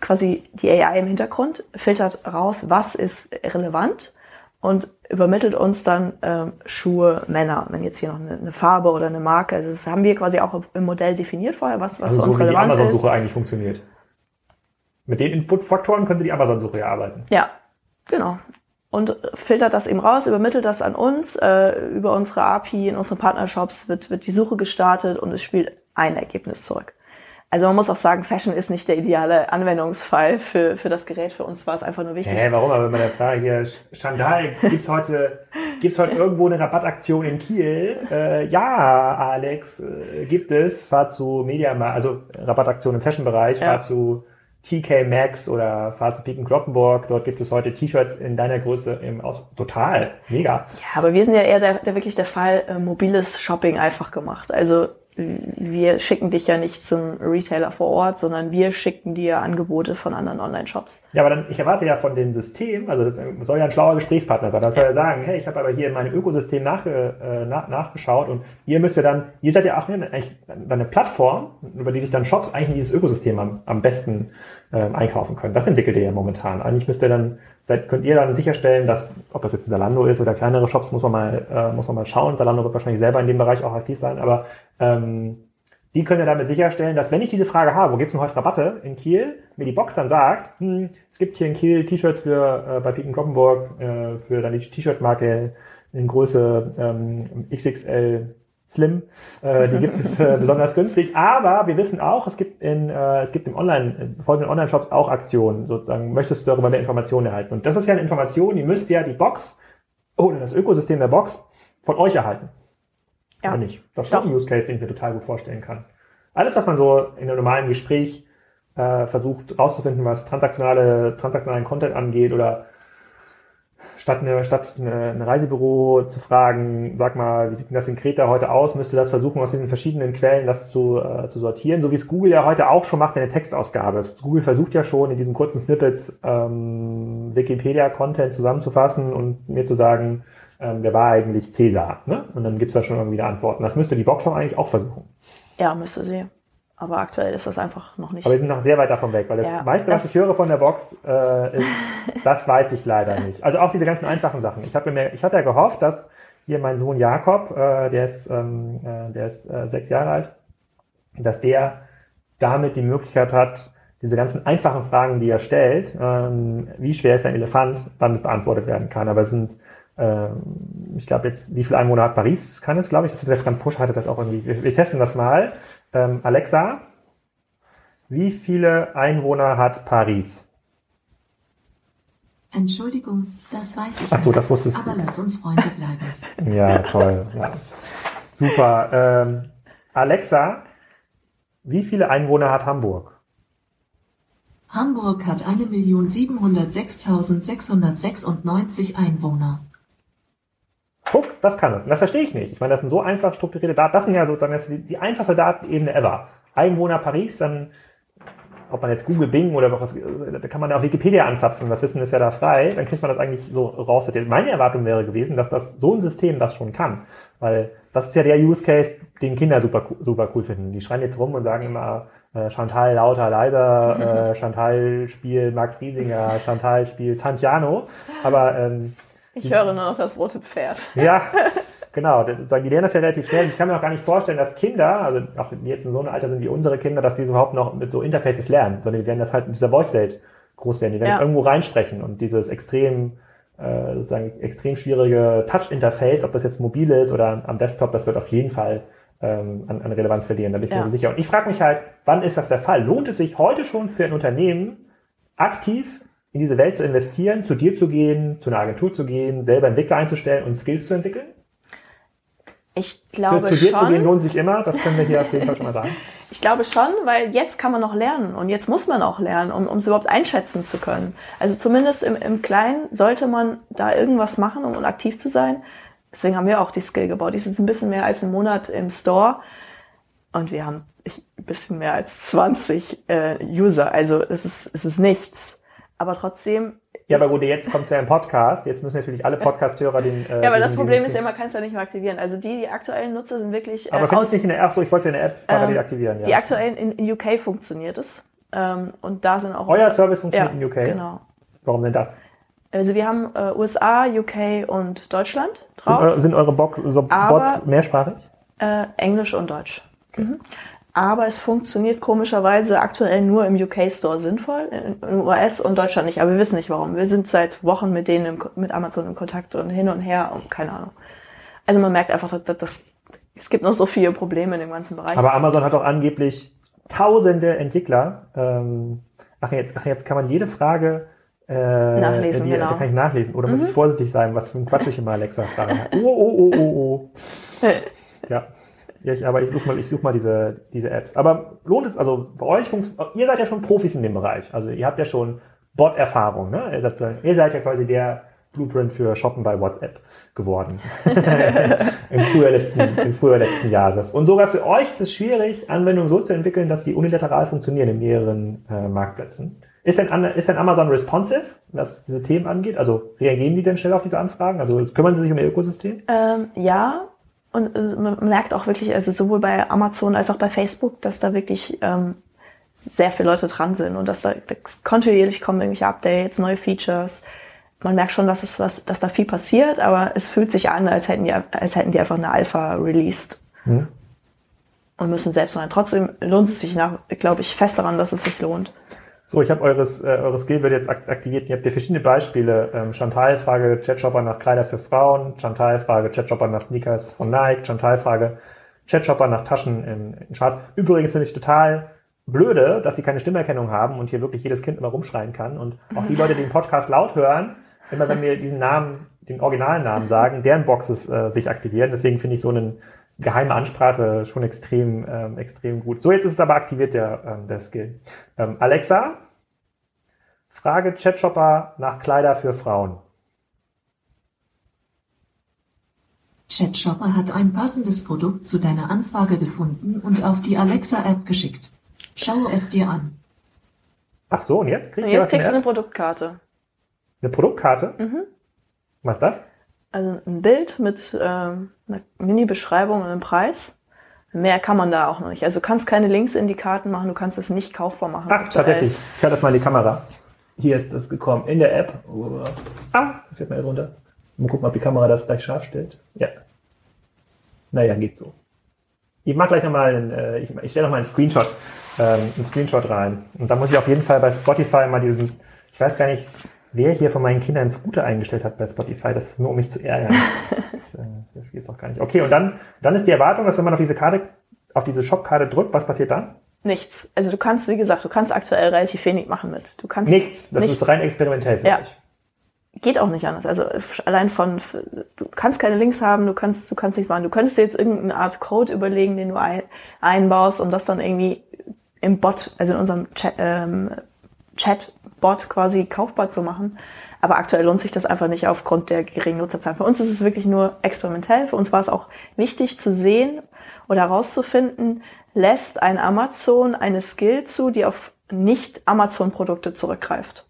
quasi die AI im Hintergrund filtert raus, was ist relevant und übermittelt uns dann ähm, Schuhe Männer. Wenn jetzt hier noch eine, eine, Farbe oder eine Marke, also das haben wir quasi auch im Modell definiert vorher, was, was also für uns so relevant ist. wie die Amazon-Suche eigentlich funktioniert. Mit den Input-Faktoren könnte die Amazon-Suche ja arbeiten. Ja, genau und filtert das eben raus, übermittelt das an uns. Äh, über unsere API in unseren Partnershops wird, wird die Suche gestartet und es spielt ein Ergebnis zurück. Also man muss auch sagen, Fashion ist nicht der ideale Anwendungsfall für, für das Gerät. Für uns war es einfach nur wichtig. Hä, warum? Aber wenn man der Frage hier, Chantal, gibt's heute, gibt's heute irgendwo eine Rabattaktion in Kiel? Äh, ja, Alex, äh, gibt es. Fahr zu Media, also Rabattaktion im Fashion-Bereich, ja. fahr zu TK Maxx oder fahr zu Piken Kloppenburg. Dort gibt es heute T-Shirts in deiner Größe im Aus. Total, mega. Ja, aber wir sind ja eher der, der wirklich der Fall, äh, mobiles Shopping einfach gemacht. Also wir schicken dich ja nicht zum Retailer vor Ort, sondern wir schicken dir Angebote von anderen Online-Shops. Ja, aber dann, ich erwarte ja von dem System, also das soll ja ein schlauer Gesprächspartner sein. Das soll ja sagen, hey, ich habe aber hier in meinem Ökosystem nachge, äh, nach, nachgeschaut und ihr müsst ja dann, ihr seid ja auch eigentlich eine Plattform, über die sich dann Shops eigentlich in dieses Ökosystem am, am besten ähm, einkaufen können. Das entwickelt ihr ja momentan. Eigentlich müsst ihr dann seid, könnt ihr dann sicherstellen, dass, ob das jetzt ein Zalando ist oder kleinere Shops, muss man mal, äh, muss man mal schauen. Zalando wird wahrscheinlich selber in dem Bereich auch aktiv sein, aber ähm, die können ja damit sicherstellen, dass wenn ich diese Frage habe, wo gibt's denn heute Rabatte in Kiel, mir die Box dann sagt, hm, es gibt hier in Kiel T-Shirts für äh, bei Piken Kloppenburg äh, für dann die T-Shirt-Marke in Größe ähm, XXL Slim. Äh, die gibt es äh, besonders günstig. Aber wir wissen auch, es gibt in äh, es gibt im Online folgenden Online-Shops auch Aktionen. Sozusagen möchtest du darüber mehr Informationen erhalten. Und das ist ja eine Information, die müsst ja die Box oder das Ökosystem der Box von euch erhalten. Ja. Oder nicht? Das ist schon ein Use Case, den ich mir total gut vorstellen kann. Alles, was man so in einem normalen Gespräch äh, versucht rauszufinden, was transaktionale transaktionalen Content angeht oder statt, eine, statt eine, ein Reisebüro zu fragen, sag mal, wie sieht denn das in Kreta heute aus, müsste das versuchen, aus den verschiedenen Quellen das zu, äh, zu sortieren, so wie es Google ja heute auch schon macht in der Textausgabe. Google versucht ja schon in diesen kurzen Snippets ähm, Wikipedia-Content zusammenzufassen und mir zu sagen, ähm, wer war eigentlich Cäsar? Ne? Und dann gibt's da schon irgendwie eine Antworten. Das müsste die Box auch eigentlich auch versuchen. Ja, müsste sie. Aber aktuell ist das einfach noch nicht. Aber wir sind noch sehr weit davon weg, weil das ja, meiste, das was ich höre von der Box, äh, ist, das weiß ich leider nicht. Also auch diese ganzen einfachen Sachen. Ich habe mir, ich ja gehofft, dass hier mein Sohn Jakob, äh, der ist, ähm, äh, der ist äh, sechs Jahre alt, dass der damit die Möglichkeit hat, diese ganzen einfachen Fragen, die er stellt, ähm, wie schwer ist ein Elefant, damit beantwortet werden kann. Aber es sind, ähm, ich glaube jetzt, wie viele Einwohner hat Paris? Kann es, glaube ich, das ist der Frank Pusch hatte das auch irgendwie. Wir testen das mal. Ähm, Alexa, wie viele Einwohner hat Paris? Entschuldigung, das weiß ich Ach so, nicht. Das wusstest aber lass uns Freunde bleiben. ja, toll. Ja. Super. Ähm, Alexa, wie viele Einwohner hat Hamburg? Hamburg hat 1.706.696 Einwohner. Guck, das kann es. Und das verstehe ich nicht. Ich meine, das sind so einfach strukturierte Daten. Das sind ja sozusagen das die, die einfachste Datenebene ever. Einwohner Paris, dann, ob man jetzt Google Bing oder was, da kann man ja auf Wikipedia anzapfen, das Wissen ist ja da frei, dann kriegt man das eigentlich so raus. Meine Erwartung wäre gewesen, dass das so ein System das schon kann. Weil das ist ja der Use Case, den Kinder super, super cool finden. Die schreien jetzt rum und sagen immer, äh, Chantal lauter, leiser, äh, Chantal spielt Max Riesinger, Chantal spielt Santiano. Aber ähm, ich höre nur noch das rote Pferd. Ja, genau. Die lernen das ja relativ schnell. Ich kann mir auch gar nicht vorstellen, dass Kinder, also auch die jetzt in so einem Alter sind wie unsere Kinder, dass die überhaupt noch mit so Interfaces lernen, sondern die werden das halt in dieser Voice-Welt groß werden. Die werden ja. jetzt irgendwo reinsprechen und dieses extrem äh, sozusagen extrem schwierige Touch-Interface, ob das jetzt mobil ist oder am Desktop, das wird auf jeden Fall ähm, an, an Relevanz verlieren. Da bin ich ja. mir sicher. Und ich frage mich halt, wann ist das der Fall? Lohnt es sich heute schon für ein Unternehmen aktiv in diese Welt zu investieren, zu dir zu gehen, zu einer Agentur zu gehen, selber Entwickler einzustellen und Skills zu entwickeln? Ich glaube zu, zu dir schon. zu gehen lohnt sich immer, das können wir hier auf jeden Fall schon mal sagen. Ich glaube schon, weil jetzt kann man noch lernen und jetzt muss man auch lernen, um, es überhaupt einschätzen zu können. Also zumindest im, im Kleinen sollte man da irgendwas machen, um aktiv zu sein. Deswegen haben wir auch die Skill gebaut. Die ist ein bisschen mehr als ein Monat im Store und wir haben ein bisschen mehr als 20 äh, User. Also es ist, es ist nichts. Aber trotzdem ja, aber gut, jetzt kommt ja ein Podcast. Jetzt müssen natürlich alle Podcast-Hörer den. Äh, ja, aber das Problem ist ja, man kann es ja nicht mehr aktivieren. Also die, die aktuellen Nutzer sind wirklich. Äh, aber finde ich nicht in der App. So, ich wollte es in der App parallel ähm, aktivieren. Ja. Die aktuellen in, in UK funktioniert es. Ähm, und da sind auch. Euer Service funktioniert ja, in UK. Genau. Warum denn das? Also wir haben äh, USA, UK und Deutschland drauf. Sind, eure, sind eure Box, so Bots mehrsprachig? Äh, Englisch und Deutsch. Okay. Mhm aber es funktioniert komischerweise aktuell nur im UK Store sinnvoll, in US und Deutschland nicht. Aber wir wissen nicht warum. Wir sind seit Wochen mit denen im, mit Amazon in Kontakt und hin und her und keine Ahnung. Also man merkt einfach, dass, dass es gibt noch so viele Probleme in dem ganzen Bereich. Aber Amazon hat auch angeblich tausende Entwickler. Ähm, ach, jetzt, ach, jetzt kann man jede Frage äh, nachlesen, die, genau. Da kann ich nachlesen. Oder mhm. muss ich vorsichtig sein, was für ein Quatsch ich immer Alexa frage. Oh, oh, oh, oh, oh. ja. Ja, ich, aber ich suche mal, ich such mal diese, diese Apps. Aber lohnt es, also bei euch funktioniert, ihr seid ja schon Profis in dem Bereich. Also ihr habt ja schon Bot-Erfahrung, ne? Ihr seid, ihr seid ja quasi der Blueprint für Shoppen bei WhatsApp geworden. Im, Frühjahr letzten, Im Frühjahr letzten Jahres. Und sogar für euch ist es schwierig, Anwendungen so zu entwickeln, dass sie unilateral funktionieren in mehreren äh, Marktplätzen. Ist denn, ist denn Amazon responsive, was diese Themen angeht? Also reagieren die denn schnell auf diese Anfragen? Also kümmern sie sich um ihr Ökosystem? Ähm, ja, und äh, man merkt auch wirklich, also sowohl bei Amazon als auch bei Facebook, dass da wirklich ähm, sehr viele Leute dran sind und dass da kontinuierlich kommen irgendwelche Updates, neue Features. Man merkt schon, dass es was, dass da viel passiert, aber es fühlt sich an, als hätten die, als hätten die einfach eine Alpha released. Hm. Und müssen selbst rein. Trotzdem lohnt es sich nach, glaube ich, fest daran, dass es sich lohnt. So, ich habe eures, äh, eure Skill wird jetzt aktiviert. Ihr habt ja verschiedene Beispiele. Ähm, Chantal Frage Chatshopper nach Kleider für Frauen, Chantal Frage Chatshopper nach Sneakers von Nike, Chantal Frage Chatshopper nach Taschen in, in Schwarz. Übrigens finde ich total blöde, dass sie keine Stimmerkennung haben und hier wirklich jedes Kind immer rumschreien kann. Und auch die Leute, die den Podcast laut hören, immer wenn wir diesen Namen, den originalen Namen sagen, deren Boxes äh, sich aktivieren. Deswegen finde ich so einen geheime Ansprache schon extrem, ähm, extrem gut. So, jetzt ist es aber aktiviert, der, ähm, der Skill. Ähm, Alexa, frage Chatshopper nach Kleider für Frauen. Chatshopper hat ein passendes Produkt zu deiner Anfrage gefunden und auf die Alexa-App geschickt. Schau es dir an. Ach so, und jetzt kriegst, jetzt kriegst du eine Produktkarte. Eine Produktkarte? Mhm. Was ist das? Also ein Bild mit äh, einer Mini-Beschreibung und einem Preis. Mehr kann man da auch noch nicht. Also du kannst keine Links in die Karten machen, du kannst es nicht kaufbar machen. Ach, tatsächlich. Ich halte das mal in die Kamera. Hier ist das gekommen. In der App. Oh. Ah, fährt mal runter. Mal gucken, ob die Kamera das gleich scharf stellt. Ja. Naja, geht so. Ich mache gleich nochmal, äh, ich, ich stelle nochmal einen Screenshot, ähm, einen Screenshot rein. Und da muss ich auf jeden Fall bei Spotify mal diesen, ich weiß gar nicht, wer hier von meinen Kindern Scooter eingestellt hat bei Spotify, das ist nur um mich zu ärgern. das, äh, das geht doch gar nicht. Okay, und dann, dann ist die Erwartung, dass wenn man auf diese Karte, auf diese Shop-Karte drückt, was passiert dann? Nichts. Also du kannst, wie gesagt, du kannst aktuell relativ wenig machen mit. Du kannst nichts. Das nichts. ist rein experimentell für ja. euch. Geht auch nicht anders. Also allein von, du kannst keine Links haben, du kannst, du kannst nichts machen. Du könntest dir jetzt irgendeine Art Code überlegen, den du ein, einbaust und das dann irgendwie im Bot, also in unserem Chat, ähm, Chatbot quasi kaufbar zu machen. Aber aktuell lohnt sich das einfach nicht aufgrund der geringen Nutzerzahlen. Für uns ist es wirklich nur experimentell. Für uns war es auch wichtig zu sehen oder herauszufinden, lässt ein Amazon eine Skill zu, die auf nicht Amazon-Produkte zurückgreift.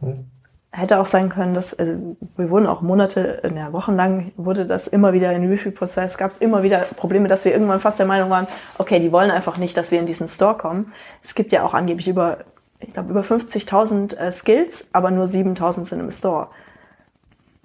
Hm. Hätte auch sein können, dass also wir wurden auch Monate, ja, wochenlang wurde das immer wieder in Review-Prozess, gab es immer wieder Probleme, dass wir irgendwann fast der Meinung waren, okay, die wollen einfach nicht, dass wir in diesen Store kommen. Es gibt ja auch angeblich über, ich glaube, über 50.000 äh, Skills, aber nur 7.000 sind im Store.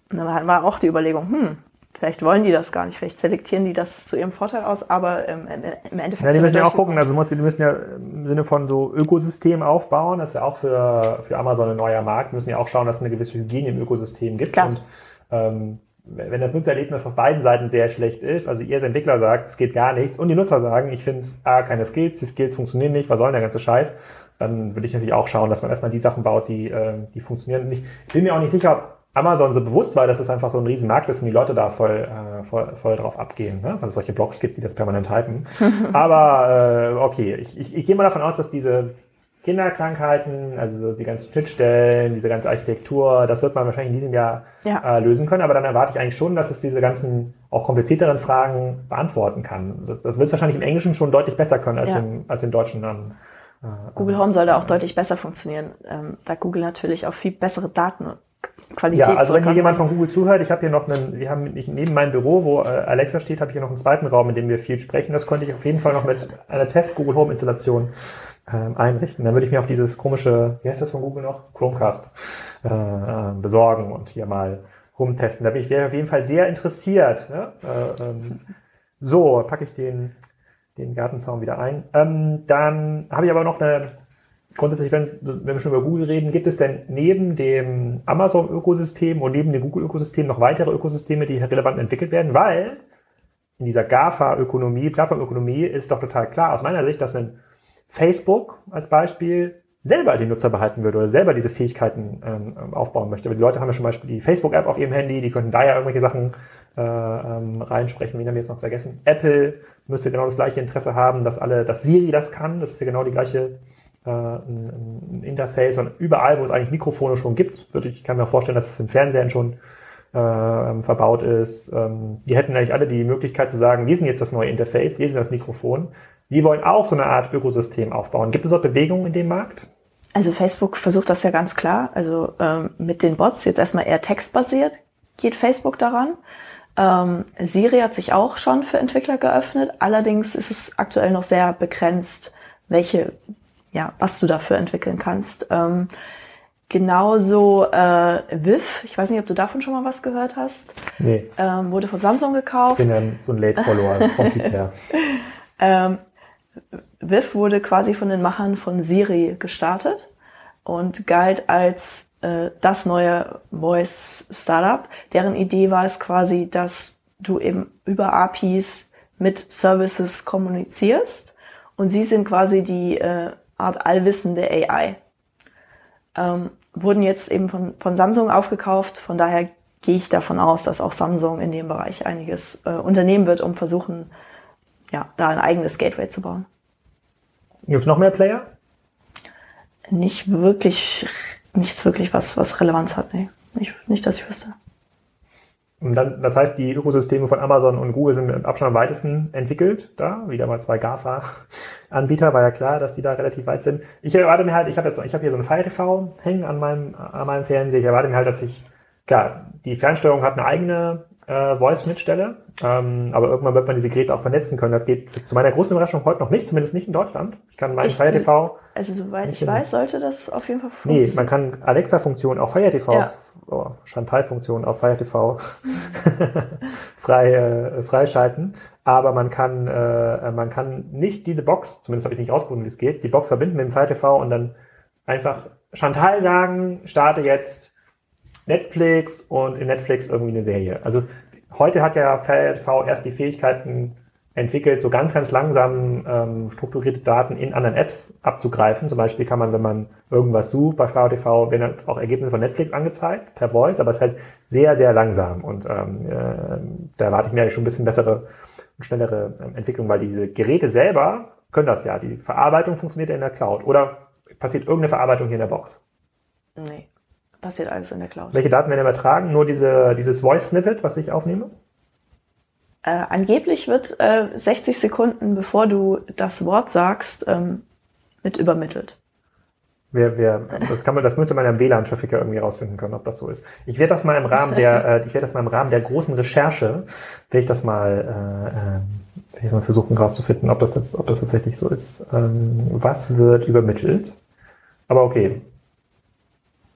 Und dann war auch die Überlegung, hm, Vielleicht wollen die das gar nicht, vielleicht selektieren die das zu ihrem Vorteil aus, aber ähm, im Endeffekt. Ja, die müssen ja auch gucken, also die müssen ja im Sinne von so Ökosystem aufbauen, das ist ja auch für, für Amazon ein neuer Markt, müssen ja auch schauen, dass es eine gewisse Hygiene im Ökosystem gibt. Klar. Und ähm, wenn das Nutzererlebnis auf beiden Seiten sehr schlecht ist, also ihr als Entwickler sagt, es geht gar nichts, und die Nutzer sagen, ich finde ah, keine Skills, die Skills funktionieren nicht, was soll denn der ganze Scheiß, dann würde ich natürlich auch schauen, dass man erstmal die Sachen baut, die, äh, die funktionieren. ich bin mir auch nicht sicher, ob Amazon so bewusst war, dass es einfach so ein Riesenmarkt ist und die Leute da voll, äh, voll, voll drauf abgehen, ne? weil es solche Blogs gibt, die das permanent hypen. Aber äh, okay, ich, ich, ich gehe mal davon aus, dass diese Kinderkrankheiten, also die ganzen Schnittstellen, diese ganze Architektur, das wird man wahrscheinlich in diesem Jahr ja. äh, lösen können. Aber dann erwarte ich eigentlich schon, dass es diese ganzen auch komplizierteren Fragen beantworten kann. Das, das wird es wahrscheinlich im Englischen schon deutlich besser können als, ja. im, als im Deutschen dann. Äh, Google Home soll da auch deutlich besser funktionieren, ähm, da Google natürlich auch viel bessere Daten Qualität. Ja, also wenn hier jemand von Google zuhört, ich habe hier noch einen, wir haben nicht neben meinem Büro, wo äh, Alexa steht, habe ich hier noch einen zweiten Raum, in dem wir viel sprechen. Das konnte ich auf jeden Fall noch mit einer Test Google Home Installation ähm, einrichten. Dann würde ich mir auf dieses komische, wie heißt das von Google noch? Chromecast äh, äh, besorgen und hier mal rumtesten. Da bin ich wäre auf jeden Fall sehr interessiert. Ne? Äh, ähm, so, packe ich den, den Gartenzaun wieder ein. Ähm, dann habe ich aber noch eine grundsätzlich, wenn, wenn wir schon über Google reden, gibt es denn neben dem Amazon-Ökosystem und neben dem Google-Ökosystem noch weitere Ökosysteme, die relevant entwickelt werden? Weil in dieser GAFA-Ökonomie, Plattformökonomie ist doch total klar aus meiner Sicht, dass ein Facebook als Beispiel selber die Nutzer behalten würde oder selber diese Fähigkeiten ähm, aufbauen möchte. Aber die Leute haben ja zum Beispiel die Facebook-App auf ihrem Handy, die könnten da ja irgendwelche Sachen äh, ähm, reinsprechen. Wen haben wir jetzt noch vergessen? Apple müsste genau das gleiche Interesse haben, dass alle, dass Siri das kann. Das ist ja genau die gleiche äh, ein, ein, Interface und überall, wo es eigentlich Mikrofone schon gibt, würde ich kann mir vorstellen, dass es in Fernsehern schon äh, verbaut ist. Ähm, die hätten eigentlich alle die Möglichkeit zu sagen, wir sind jetzt das neue Interface, wir sind das Mikrofon. Wir wollen auch so eine Art Ökosystem aufbauen. Gibt es auch Bewegungen in dem Markt? Also Facebook versucht das ja ganz klar. Also ähm, mit den Bots jetzt erstmal eher textbasiert geht Facebook daran. Ähm, Siri hat sich auch schon für Entwickler geöffnet. Allerdings ist es aktuell noch sehr begrenzt, welche ja, was du dafür entwickeln kannst. Ähm, genauso äh, Viv, ich weiß nicht, ob du davon schon mal was gehört hast. Nee. Ähm, wurde von Samsung gekauft. Ich bin ja so ein Late-Follower vom Typ her. ähm, Viv wurde quasi von den Machern von Siri gestartet und galt als äh, das neue Voice-Startup. Deren Idee war es quasi, dass du eben über APIs mit Services kommunizierst und sie sind quasi die äh, Art allwissende AI. Ähm, wurden jetzt eben von, von Samsung aufgekauft. Von daher gehe ich davon aus, dass auch Samsung in dem Bereich einiges äh, unternehmen wird, um versuchen, ja, da ein eigenes Gateway zu bauen. Gibt es noch mehr Player? Nicht wirklich, nichts wirklich, was, was Relevanz hat. Nee, nicht, nicht, dass ich wüsste. Und dann, das heißt, die Ökosysteme von Amazon und Google sind mit Abstand am weitesten entwickelt. Da wieder mal zwei GAFA-Anbieter, war ja klar, dass die da relativ weit sind. Ich erwarte mir halt, ich habe jetzt, ich habe hier so ein Fire TV hängen an meinem, an meinem Fernseher. Ich erwarte mir halt, dass ich, klar, die Fernsteuerung hat eine eigene Voice-Schnittstelle, ähm, aber irgendwann wird man diese Geräte auch vernetzen können. Das geht zu meiner großen Überraschung heute noch nicht, zumindest nicht in Deutschland. Ich kann meinen Fire TV. Also soweit ich weiß, sollte das auf jeden Fall funktionieren. Nee, man kann Alexa-Funktion auf Fire TV ja oh, Chantal-Funktion auf Fire TV frei, äh, freischalten. Aber man kann, äh, man kann nicht diese Box, zumindest habe ich nicht rausgefunden, wie es geht, die Box verbinden mit dem Fire TV und dann einfach Chantal sagen, starte jetzt Netflix und in Netflix irgendwie eine Serie. Also heute hat ja TV erst die Fähigkeiten entwickelt, so ganz, ganz langsam ähm, strukturierte Daten in anderen Apps abzugreifen. Zum Beispiel kann man, wenn man irgendwas sucht bei Flower TV, werden dann auch Ergebnisse von Netflix angezeigt, per Voice, aber es ist halt sehr, sehr langsam. Und ähm, äh, da erwarte ich mir schon ein bisschen bessere und schnellere ähm, Entwicklung, weil diese Geräte selber können das ja. Die Verarbeitung funktioniert ja in der Cloud. Oder passiert irgendeine Verarbeitung hier in der Box? Nee, passiert alles in der Cloud. Welche Daten werden übertragen? Nur diese, dieses Voice-Snippet, was ich aufnehme? Äh, angeblich wird äh, 60 Sekunden, bevor du das Wort sagst, ähm, mit übermittelt. Wer, wer, das kann man, das müsste man ja im WLAN-Trafficker irgendwie rausfinden können, ob das so ist. Ich werde das mal im Rahmen der, äh, ich werde das mal im Rahmen der großen Recherche, werde ich das mal, äh, äh, werde ich mal versuchen rauszufinden, ob das, ob das tatsächlich so ist. Ähm, was wird übermittelt? Aber okay.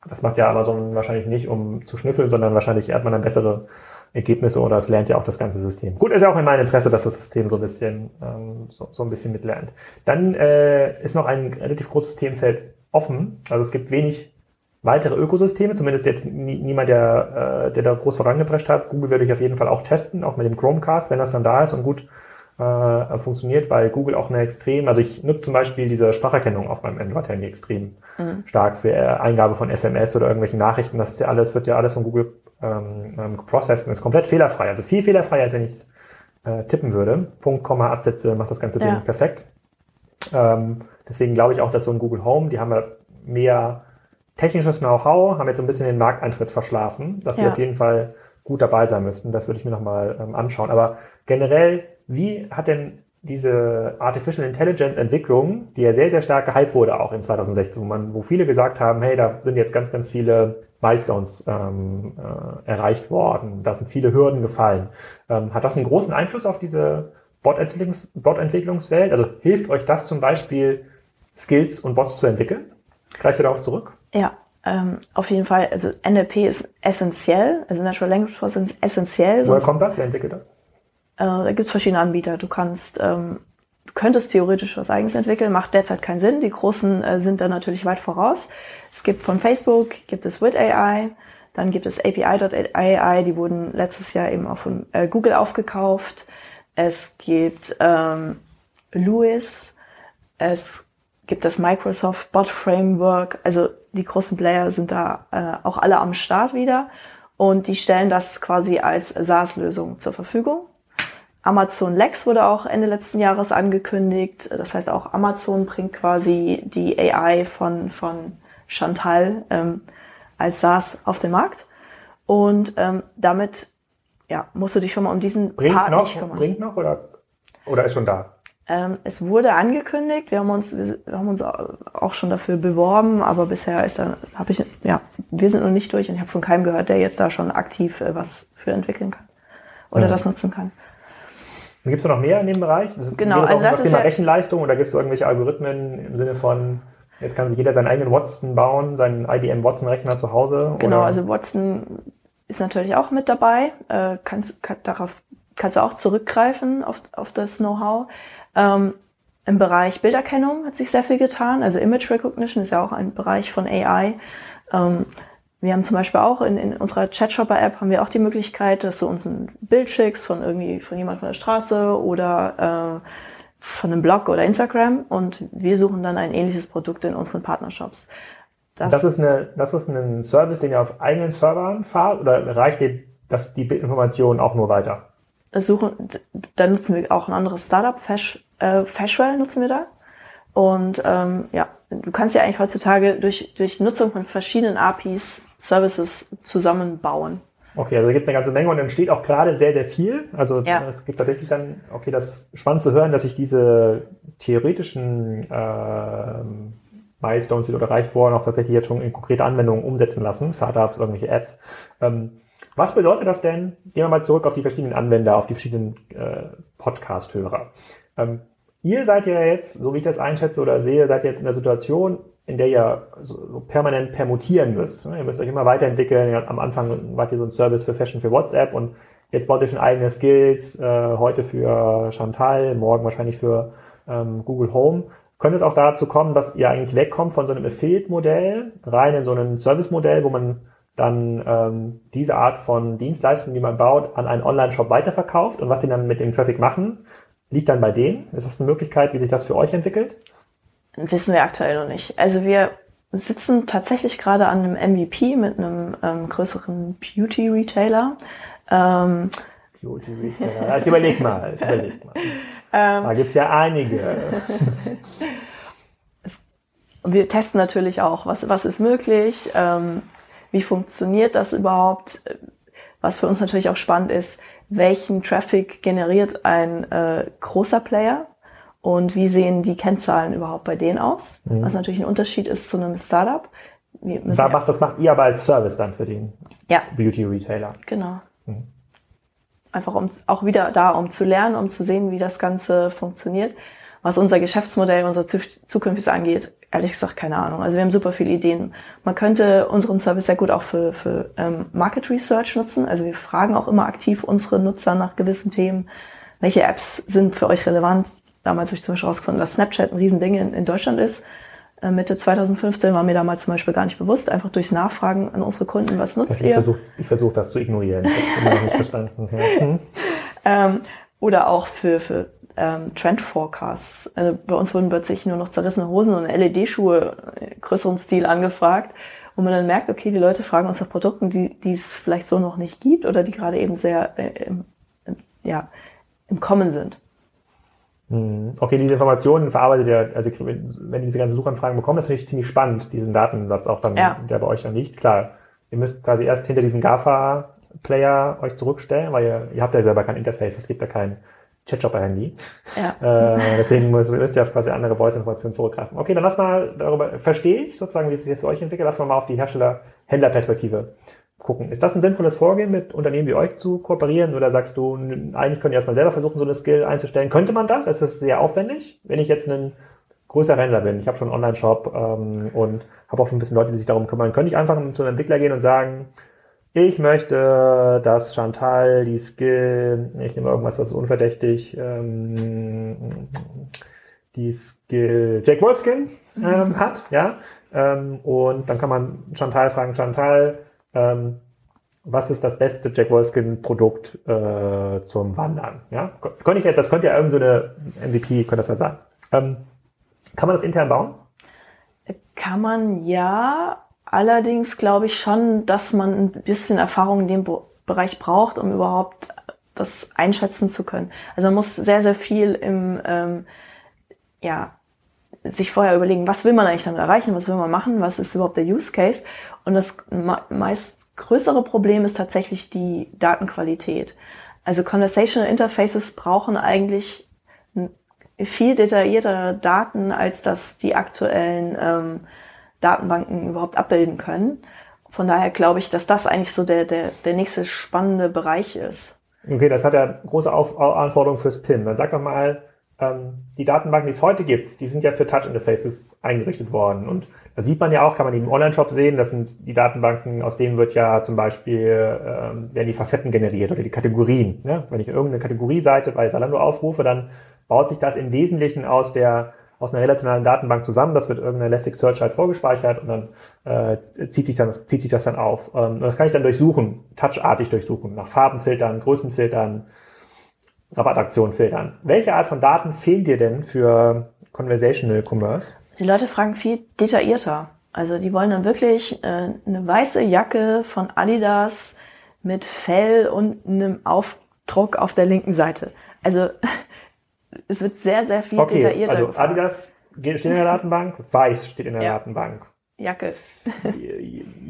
Das macht ja Amazon wahrscheinlich nicht, um zu schnüffeln, sondern wahrscheinlich hat man dann bessere Ergebnisse oder es lernt ja auch das ganze System. Gut, ist ja auch in meinem Interesse, dass das System so ein bisschen, ähm, so, so ein bisschen mitlernt. Dann äh, ist noch ein relativ großes Themenfeld offen. Also es gibt wenig weitere Ökosysteme, zumindest jetzt nie, niemand, der, äh, der da groß vorangeprescht hat. Google werde ich auf jeden Fall auch testen, auch mit dem Chromecast, wenn das dann da ist und gut äh, funktioniert, weil Google auch eine extrem, also ich nutze zum Beispiel diese Spracherkennung auf meinem Android-Handy extrem mhm. stark für äh, Eingabe von SMS oder irgendwelchen Nachrichten. Das ist ja alles, wird ja alles von Google ähm, ähm, geprocessed und ist komplett fehlerfrei. Also viel fehlerfreier, als wenn ich äh, tippen würde. Punkt, Komma, Absätze macht das ganze Ding ja. perfekt. Ähm, Deswegen glaube ich auch, dass so ein Google Home, die haben ja mehr technisches Know-how, haben jetzt ein bisschen den Markteintritt verschlafen, dass ja. die auf jeden Fall gut dabei sein müssten. Das würde ich mir nochmal ähm, anschauen. Aber generell, wie hat denn diese Artificial Intelligence Entwicklung, die ja sehr, sehr stark gehypt wurde, auch in 2016, wo man, wo viele gesagt haben, hey, da sind jetzt ganz, ganz viele Milestones ähm, äh, erreicht worden, da sind viele Hürden gefallen. Ähm, hat das einen großen Einfluss auf diese Bot-Entwicklungswelt? Also hilft euch das zum Beispiel, Skills und Bots zu entwickeln? Greift ihr darauf zurück? Ja, ähm, auf jeden Fall. Also NLP ist essentiell, also Natural Language Processing ist essentiell. Woher kommt das? Wer entwickelt das? Äh, da gibt es verschiedene Anbieter. Du kannst, ähm, du könntest theoretisch was eigenes entwickeln, macht derzeit keinen Sinn. Die großen äh, sind da natürlich weit voraus. Es gibt von Facebook, gibt es With AI, dann gibt es API.ai, die wurden letztes Jahr eben auch von äh, Google aufgekauft. Es gibt ähm, Louis, es gibt das Microsoft Bot Framework. Also die großen Player sind da äh, auch alle am Start wieder und die stellen das quasi als SaaS-Lösung zur Verfügung. Amazon Lex wurde auch Ende letzten Jahres angekündigt. Das heißt, auch Amazon bringt quasi die AI von, von Chantal ähm, als SaaS auf den Markt. Und ähm, damit ja, musst du dich schon mal um diesen bringt Part noch, nicht kümmern. Bringt noch oder, oder ist schon da? Ähm, es wurde angekündigt, wir haben uns, wir haben uns auch schon dafür beworben, aber bisher ist da, habe ich, ja, wir sind noch nicht durch und ich habe von keinem gehört, der jetzt da schon aktiv äh, was für entwickeln kann oder mhm. das nutzen kann. Gibt es noch mehr in dem Bereich? Das genau, also das, das Thema ja, Rechenleistung oder gibt es irgendwelche Algorithmen im Sinne von Jetzt kann sich jeder seinen eigenen Watson bauen, seinen IBM Watson-Rechner zu Hause. Genau, oder? also Watson ist natürlich auch mit dabei. Äh, kannst, kann, darauf kannst du auch zurückgreifen auf, auf das Know-how. Ähm, Im Bereich Bilderkennung hat sich sehr viel getan. Also Image Recognition ist ja auch ein Bereich von AI. Ähm, wir haben zum Beispiel auch in, in unserer Chatshopper-App haben wir auch die Möglichkeit, dass du uns ein Bild schickst von irgendwie von jemand von der Straße oder äh, von einem Blog oder Instagram und wir suchen dann ein ähnliches Produkt in unseren Partnershops. Das, das ist eine, das ist ein Service, den ihr auf eigenen Servern fahrt oder reicht dir das, die Bildinformationen auch nur weiter? suchen, da nutzen wir auch ein anderes Startup, Fash, äh, Fashwell nutzen wir da. Und ähm, ja, du kannst ja eigentlich heutzutage durch, durch Nutzung von verschiedenen APIs Services zusammenbauen. Okay, also da gibt es eine ganze Menge und entsteht auch gerade sehr, sehr viel. Also ja. es gibt tatsächlich dann, okay, das ist spannend zu hören, dass sich diese theoretischen äh, Milestones, die dort erreicht wurden, auch tatsächlich jetzt schon in konkrete Anwendungen umsetzen lassen, Startups, irgendwelche Apps. Ähm, was bedeutet das denn? Gehen wir mal zurück auf die verschiedenen Anwender, auf die verschiedenen äh, Podcast-Hörer. Ähm, ihr seid ja jetzt, so wie ich das einschätze oder sehe, seid jetzt in der Situation, in der ihr so, permanent permutieren müsst. Ne? Ihr müsst euch immer weiterentwickeln. Am Anfang wart ihr so ein Service für Fashion für WhatsApp und jetzt baut ihr schon eigene Skills, äh, heute für Chantal, morgen wahrscheinlich für ähm, Google Home. Könnte es auch dazu kommen, dass ihr eigentlich wegkommt von so einem Affiliate-Modell rein in so ein Service-Modell, wo man dann ähm, diese Art von Dienstleistung, die man baut, an einen Online-Shop weiterverkauft und was die dann mit dem Traffic machen, liegt dann bei denen. Ist das eine Möglichkeit, wie sich das für euch entwickelt? Wissen wir aktuell noch nicht. Also wir sitzen tatsächlich gerade an einem MVP mit einem ähm, größeren Beauty-Retailer. Ähm, Beauty-Retailer. ich überleg mal, ich überleg mal. Ähm, da gibt's ja einige. und wir testen natürlich auch, was, was ist möglich, ähm, wie funktioniert das überhaupt, was für uns natürlich auch spannend ist, welchen Traffic generiert ein äh, großer Player und wie sehen die Kennzahlen überhaupt bei denen aus, mhm. was natürlich ein Unterschied ist zu einem Startup. Da macht, das macht ihr aber als Service dann für den ja. Beauty-Retailer. Genau. Mhm. Einfach um auch wieder da, um zu lernen, um zu sehen, wie das Ganze funktioniert. Was unser Geschäftsmodell, unser zukünftiges angeht, ehrlich gesagt keine Ahnung. Also wir haben super viele Ideen. Man könnte unseren Service sehr gut auch für, für ähm, Market Research nutzen. Also wir fragen auch immer aktiv unsere Nutzer nach gewissen Themen. Welche Apps sind für euch relevant? Damals habe ich zum Beispiel herausgefunden, dass Snapchat ein Riesending in, in Deutschland ist. Äh, Mitte 2015 war mir damals zum Beispiel gar nicht bewusst, einfach durchs Nachfragen an unsere Kunden, was nutzt ich ihr? Versuch, ich versuche das zu ignorieren. Ich habe immer noch nicht verstanden. Hm. ähm, oder auch für, für ähm, Trend Forecasts. Also bei uns wurden plötzlich nur noch zerrissene Hosen und LED-Schuhe größeren Stil angefragt, wo man dann merkt, okay, die Leute fragen uns nach Produkten, die, die es vielleicht so noch nicht gibt oder die gerade eben sehr äh, im, im, ja, im Kommen sind. Hm. Okay, diese Informationen verarbeitet ihr, also wenn ihr diese ganzen Suchanfragen bekommt, ist natürlich ziemlich spannend, diesen Datensatz auch dann, ja. der bei euch dann liegt. Klar, ihr müsst quasi erst hinter diesen GAFA-Player euch zurückstellen, weil ihr, ihr habt ja selber kein Interface, es gibt ja kein Chatshopper-Handy. Ja. Äh, deswegen müsst, müsst ihr auf quasi andere Voice-Informationen zurückgreifen. Okay, dann lass mal darüber, verstehe ich sozusagen, wie es sich jetzt für euch entwickelt, lass mal mal auf die Hersteller-Händler-Perspektive gucken. Ist das ein sinnvolles Vorgehen, mit Unternehmen wie euch zu kooperieren? Oder sagst du, eigentlich könnt ihr erstmal selber versuchen, so eine Skill einzustellen? Könnte man das? Es ist sehr aufwendig, wenn ich jetzt ein größerer Händler bin. Ich habe schon einen Online-Shop ähm, und habe auch schon ein bisschen Leute, die sich darum kümmern. Könnte ich einfach zu einem Entwickler gehen und sagen, ich möchte, dass Chantal die Skill, ich nehme irgendwas, was ist unverdächtig, ähm, die Skill Jack Wolfskin ähm, mhm. hat, ja. Ähm, und dann kann man Chantal fragen, Chantal, ähm, was ist das beste Jack Wolfskin Produkt äh, zum Wandern? Ja, könnte ich jetzt, das könnte ja irgend so eine MVP, könnte das ja sein. Ähm, kann man das intern bauen? Kann man ja, Allerdings glaube ich schon, dass man ein bisschen Erfahrung in dem Bereich braucht, um überhaupt das einschätzen zu können. Also man muss sehr, sehr viel im, ähm, ja, sich vorher überlegen, was will man eigentlich damit erreichen, was will man machen, was ist überhaupt der Use Case. Und das meist größere Problem ist tatsächlich die Datenqualität. Also Conversational Interfaces brauchen eigentlich viel detailliertere Daten, als das die aktuellen ähm, Datenbanken überhaupt abbilden können. Von daher glaube ich, dass das eigentlich so der, der, der nächste spannende Bereich ist. Okay, das hat ja große Auf Anforderungen fürs PIN. Dann sag doch mal, ähm, die Datenbanken, die es heute gibt, die sind ja für Touch-Interfaces eingerichtet worden. Und da sieht man ja auch, kann man im Online-Shop sehen, das sind die Datenbanken, aus denen wird ja zum Beispiel, ähm, werden die Facetten generiert oder die Kategorien. Ja? Wenn ich irgendeine Kategorieseite bei Salando aufrufe, dann baut sich das im Wesentlichen aus der aus einer relationalen Datenbank zusammen. Das wird irgendeine Elasticsearch halt vorgespeichert und dann äh, zieht, sich dann, zieht sich das dann auf. Ähm, das kann ich dann durchsuchen, touchartig durchsuchen, nach Farben filtern, Größen filtern, Rabattaktionen filtern. Welche Art von Daten fehlen dir denn für Conversational Commerce? Die Leute fragen viel detaillierter. Also die wollen dann wirklich äh, eine weiße Jacke von Adidas mit Fell und einem Aufdruck auf der linken Seite. Also es wird sehr, sehr viel okay, detaillierter. Also gefragt. Adidas steht in der Datenbank, Weiß steht in der ja. Datenbank. Jacke.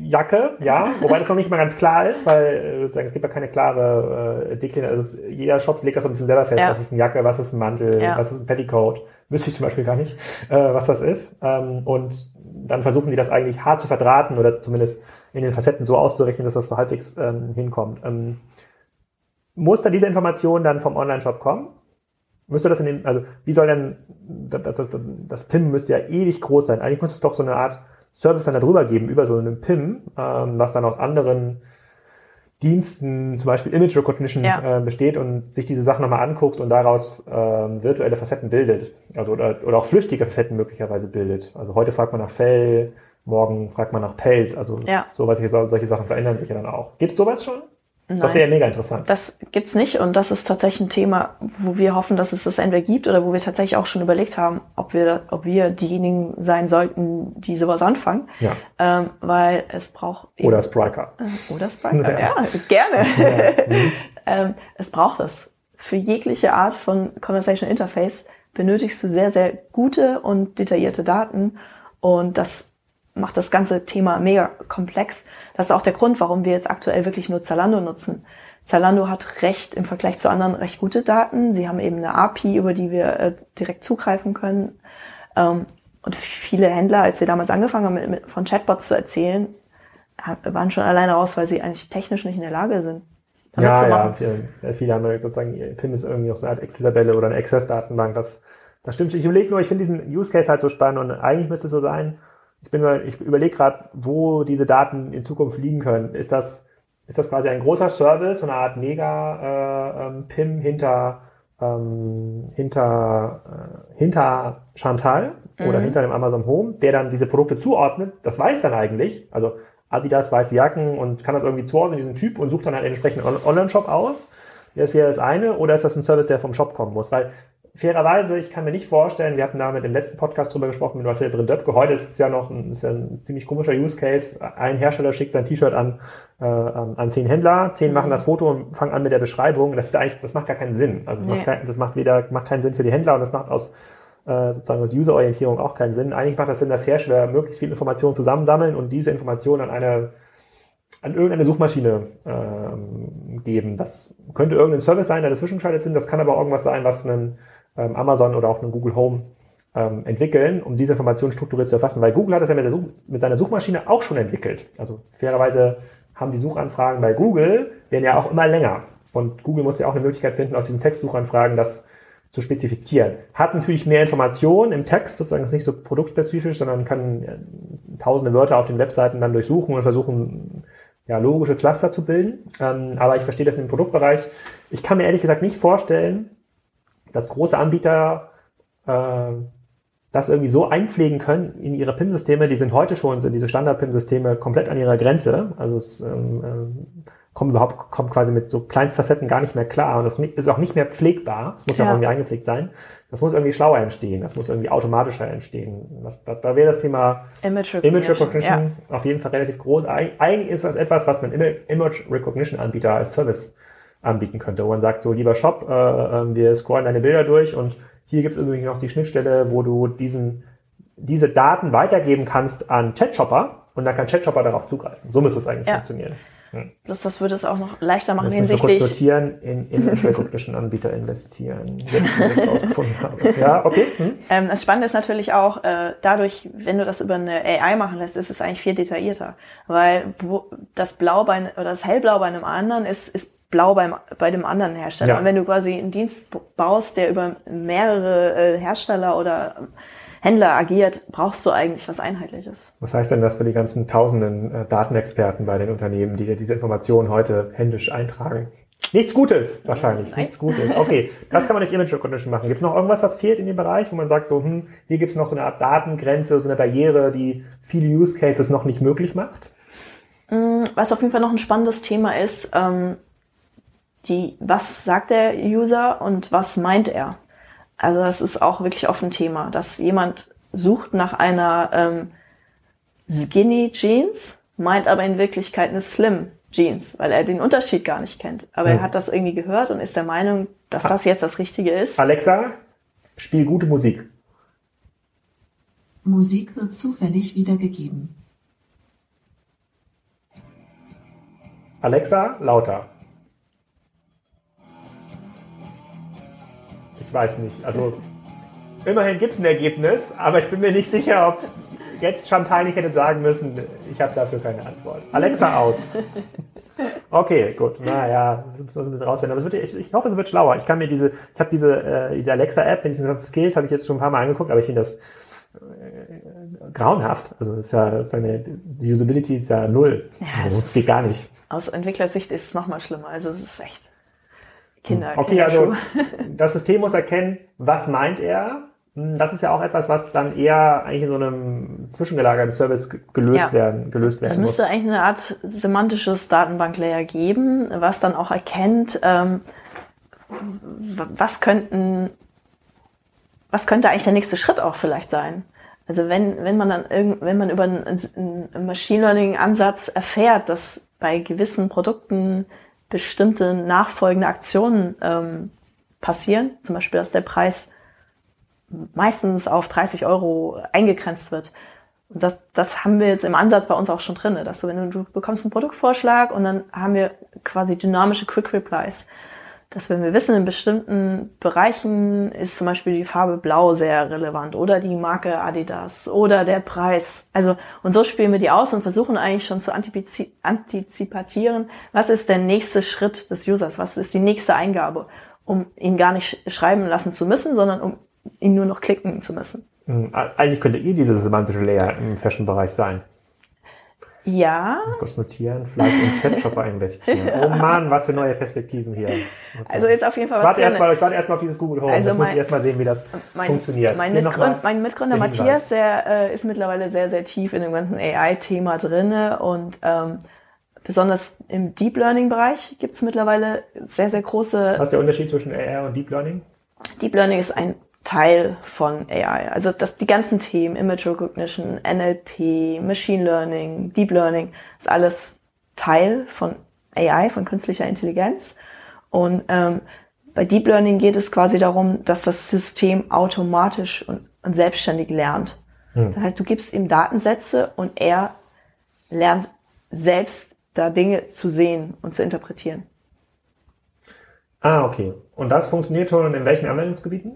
Jacke, ja, wobei das noch nicht mal ganz klar ist, weil äh, sozusagen, es gibt ja keine klare äh, Deklination. Also jeder Shop legt das so ein bisschen selber fest, ja. was ist eine Jacke, was ist ein Mantel, ja. was ist ein Petticoat. Wüsste ich zum Beispiel gar nicht, äh, was das ist. Ähm, und dann versuchen die das eigentlich hart zu verdrahten oder zumindest in den Facetten so auszurechnen, dass das so halbwegs ähm, hinkommt. Ähm, muss da diese Information dann vom Online-Shop kommen? Müsste das in den, also wie soll denn, das, das, das, PIM müsste ja ewig groß sein. Eigentlich muss es doch so eine Art Service dann darüber geben, über so einen PIM, ähm, was dann aus anderen Diensten, zum Beispiel Image Recognition, ja. äh, besteht und sich diese Sachen nochmal anguckt und daraus ähm, virtuelle Facetten bildet. Also oder, oder auch flüchtige Facetten möglicherweise bildet. Also heute fragt man nach Fell, morgen fragt man nach Pelz. Also ja. sowas, solche Sachen verändern sich ja dann auch. Gibt es sowas schon? Nein, das wäre mega interessant. Das gibt's nicht und das ist tatsächlich ein Thema, wo wir hoffen, dass es das entweder gibt oder wo wir tatsächlich auch schon überlegt haben, ob wir, ob wir diejenigen sein sollten, die sowas anfangen. Ja. Ähm, weil es braucht eben, Oder Spriker. Äh, oder Spriker, ja, gerne. Ja. Mhm. ähm, es braucht es. Für jegliche Art von Conversation Interface benötigst du sehr, sehr gute und detaillierte Daten Und das macht das ganze Thema mega komplex. Das ist auch der Grund, warum wir jetzt aktuell wirklich nur Zalando nutzen. Zalando hat recht im Vergleich zu anderen recht gute Daten. Sie haben eben eine API, über die wir äh, direkt zugreifen können. Ähm, und viele Händler, als wir damals angefangen haben, mit, mit, von Chatbots zu erzählen, waren schon alleine raus, weil sie eigentlich technisch nicht in der Lage sind. Ja, ja, viele, viele haben sozusagen, PIN ist irgendwie auch so eine Art Excel-Tabelle oder eine Access-Datenbank. Das, das stimmt. Ich überlege nur, ich finde diesen Use Case halt so spannend und eigentlich müsste es so sein, ich bin ich überlege gerade, wo diese Daten in Zukunft liegen können. Ist das, ist das quasi ein großer Service, so eine Art Mega-PIM äh, hinter, ähm, hinter, äh, hinter Chantal mhm. oder hinter dem Amazon Home, der dann diese Produkte zuordnet? Das weiß dann eigentlich. Also Adidas weiße Jacken und kann das irgendwie zuordnen, diesen Typ und sucht dann halt einen entsprechenden Online-Shop aus. Das wäre das eine. Oder ist das ein Service, der vom Shop kommen muss? Weil fairerweise, ich kann mir nicht vorstellen, wir hatten da mit dem letzten Podcast drüber gesprochen mit Marcel Brindöpke, heute ist es ja noch ein, ist ja ein ziemlich komischer Use Case. Ein Hersteller schickt sein T-Shirt an, äh, an zehn Händler, zehn machen das Foto und fangen an mit der Beschreibung. Das ist eigentlich, das macht gar keinen Sinn. Also das, nee. macht, kein, das macht weder, macht keinen Sinn für die Händler und das macht aus äh, sozusagen aus User-Orientierung auch keinen Sinn. Eigentlich macht das Sinn, dass Hersteller möglichst viel Informationen zusammensammeln und diese Informationen an eine an irgendeine Suchmaschine ähm, geben. Das könnte irgendein Service sein, der dazwischen geschaltet sind. Das kann aber irgendwas sein, was ein ähm, Amazon oder auch ein Google Home ähm, entwickeln, um diese Informationen strukturiert zu erfassen. Weil Google hat das ja mit, Such mit seiner Suchmaschine auch schon entwickelt. Also fairerweise haben die Suchanfragen bei Google, werden ja auch immer länger. Und Google muss ja auch eine Möglichkeit finden, aus diesen Textsuchanfragen das zu spezifizieren. Hat natürlich mehr Informationen im Text, sozusagen ist nicht so produktspezifisch, sondern kann äh, tausende Wörter auf den Webseiten dann durchsuchen und versuchen, ja, logische Cluster zu bilden. Ähm, aber ich verstehe das im Produktbereich. Ich kann mir ehrlich gesagt nicht vorstellen, dass große Anbieter äh, das irgendwie so einpflegen können in ihre PIM-Systeme. Die sind heute schon, sind diese Standard-PIM-Systeme komplett an ihrer Grenze. Also es ähm, äh, kommt überhaupt, kommt quasi mit so Kleinstfacetten gar nicht mehr klar und das ist auch nicht mehr pflegbar. Es muss ja. auch irgendwie eingepflegt sein. Das muss irgendwie schlauer entstehen. Das muss irgendwie automatischer entstehen. Das, da, da wäre das Thema Image Recognition, Image Recognition ja. auf jeden Fall relativ groß. Eigentlich ist das etwas, was ein Image Recognition Anbieter als Service anbieten könnte, wo man sagt, so lieber Shop, äh, äh, wir scrollen deine Bilder durch und hier gibt es übrigens noch die Schnittstelle, wo du diesen, diese Daten weitergeben kannst an ChatShopper und dann kann ChatShopper darauf zugreifen. So müsste es eigentlich ja. funktionieren. Hm. Plus das würde es auch noch leichter machen hinsichtlich. Kurz notieren, in, in recognition Anbieter investieren. Jetzt, ich das rausgefunden habe. Ja, okay. Hm. Ähm, das Spannende ist natürlich auch, äh, dadurch, wenn du das über eine AI machen lässt, ist es eigentlich viel detaillierter. Weil wo, das Blau bei, oder das Hellblau bei einem anderen ist, ist blau beim, bei dem anderen Hersteller. Ja. Und wenn du quasi einen Dienst baust, der über mehrere äh, Hersteller oder Händler agiert, brauchst du eigentlich was Einheitliches. Was heißt denn das für die ganzen tausenden äh, Datenexperten bei den Unternehmen, die diese Informationen heute händisch eintragen? Nichts Gutes, wahrscheinlich. Nein. Nichts Gutes. Okay, das kann man durch Image Recognition machen. Gibt es noch irgendwas, was fehlt in dem Bereich, wo man sagt, so, hm, hier gibt es noch so eine Art Datengrenze, so eine Barriere, die viele Use Cases noch nicht möglich macht? Mm, was auf jeden Fall noch ein spannendes Thema ist, ähm, die, was sagt der User und was meint er? Also das ist auch wirklich oft ein Thema, dass jemand sucht nach einer ähm, Skinny Jeans, meint aber in Wirklichkeit eine Slim Jeans, weil er den Unterschied gar nicht kennt. Aber hm. er hat das irgendwie gehört und ist der Meinung, dass das jetzt das Richtige ist. Alexa, spiel gute Musik. Musik wird zufällig wiedergegeben. Alexa, lauter. Ich weiß nicht. Also immerhin gibt es ein Ergebnis, aber ich bin mir nicht sicher, ob jetzt Chantal nicht hätte sagen müssen, ich habe dafür keine Antwort. Alexa aus. Okay, gut. Naja, das muss ein bisschen rausfinden. Aber es wird, ich, ich, hoffe, es wird schlauer. Ich kann mir diese, ich habe diese, äh, diese Alexa-App mit diesen ganzen Skills, habe ich jetzt schon ein paar Mal angeguckt, aber ich finde das äh, grauenhaft. Also das ist ja seine die Usability ist ja null. Ja, also das geht gar nicht. Aus Entwicklersicht ist es nochmal schlimmer. Also es ist echt. Kinder. Okay, also das System muss erkennen, was meint er. Hm, das ist ja auch etwas, was dann eher eigentlich in so einem zwischengelagerten Service gelöst ja. werden, gelöst werden Es müsste muss. eigentlich eine Art semantisches Datenbanklayer geben, was dann auch erkennt, ähm, was könnten, was könnte eigentlich der nächste Schritt auch vielleicht sein. Also wenn, wenn man dann irgend, wenn man über einen, einen Machine Learning Ansatz erfährt, dass bei gewissen Produkten bestimmte nachfolgende Aktionen ähm, passieren. Zum Beispiel, dass der Preis meistens auf 30 Euro eingegrenzt wird. Und das, das haben wir jetzt im Ansatz bei uns auch schon drin, dass du, wenn du, du bekommst einen Produktvorschlag und dann haben wir quasi dynamische Quick Replies dass wenn wir wissen, in bestimmten Bereichen ist zum Beispiel die Farbe Blau sehr relevant oder die Marke Adidas oder der Preis. Also, und so spielen wir die aus und versuchen eigentlich schon zu antizipatieren, was ist der nächste Schritt des Users, was ist die nächste Eingabe, um ihn gar nicht schreiben lassen zu müssen, sondern um ihn nur noch klicken zu müssen. Hm, eigentlich könnte ihr dieses semantische Layer im Fashion-Bereich sein. Ja. Kurz notieren, vielleicht in Chatshopper investieren. Oh Mann, was für neue Perspektiven hier. Okay. Also ist auf jeden Fall ich was warte erstmal, Ich warte erstmal auf dieses Google Home. Also das muss ich erstmal sehen, wie das mein, funktioniert. Mein, Mitgründ, mein Mitgründer Matthias, der äh, ist mittlerweile sehr, sehr tief in dem ganzen AI-Thema drinne und ähm, besonders im Deep Learning-Bereich gibt es mittlerweile sehr, sehr große... Was ist der Unterschied zwischen AI und Deep Learning? Deep Learning ist ein Teil von AI. Also dass die ganzen Themen, Image Recognition, NLP, Machine Learning, Deep Learning, ist alles Teil von AI, von künstlicher Intelligenz. Und ähm, bei Deep Learning geht es quasi darum, dass das System automatisch und, und selbstständig lernt. Hm. Das heißt, du gibst ihm Datensätze und er lernt selbst da Dinge zu sehen und zu interpretieren. Ah, okay. Und das funktioniert schon in welchen Anwendungsgebieten?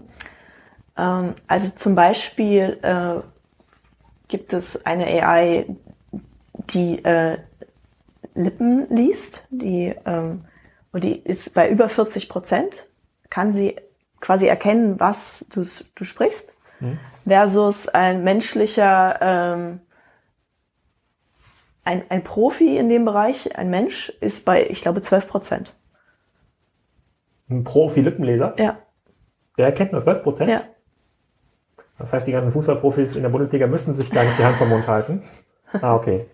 Ähm, also zum Beispiel äh, gibt es eine AI, die äh, Lippen liest, die, ähm, und die ist bei über 40 Prozent, kann sie quasi erkennen, was du, du sprichst, mhm. versus ein menschlicher, ähm, ein, ein Profi in dem Bereich, ein Mensch, ist bei, ich glaube, 12 Prozent. Ein Profi-Lippenleser? Ja. Der erkennt nur 12 Prozent? Ja. Das heißt, die ganzen Fußballprofis in der Bundesliga müssten sich gar nicht die Hand vom Mund halten. Ah, okay.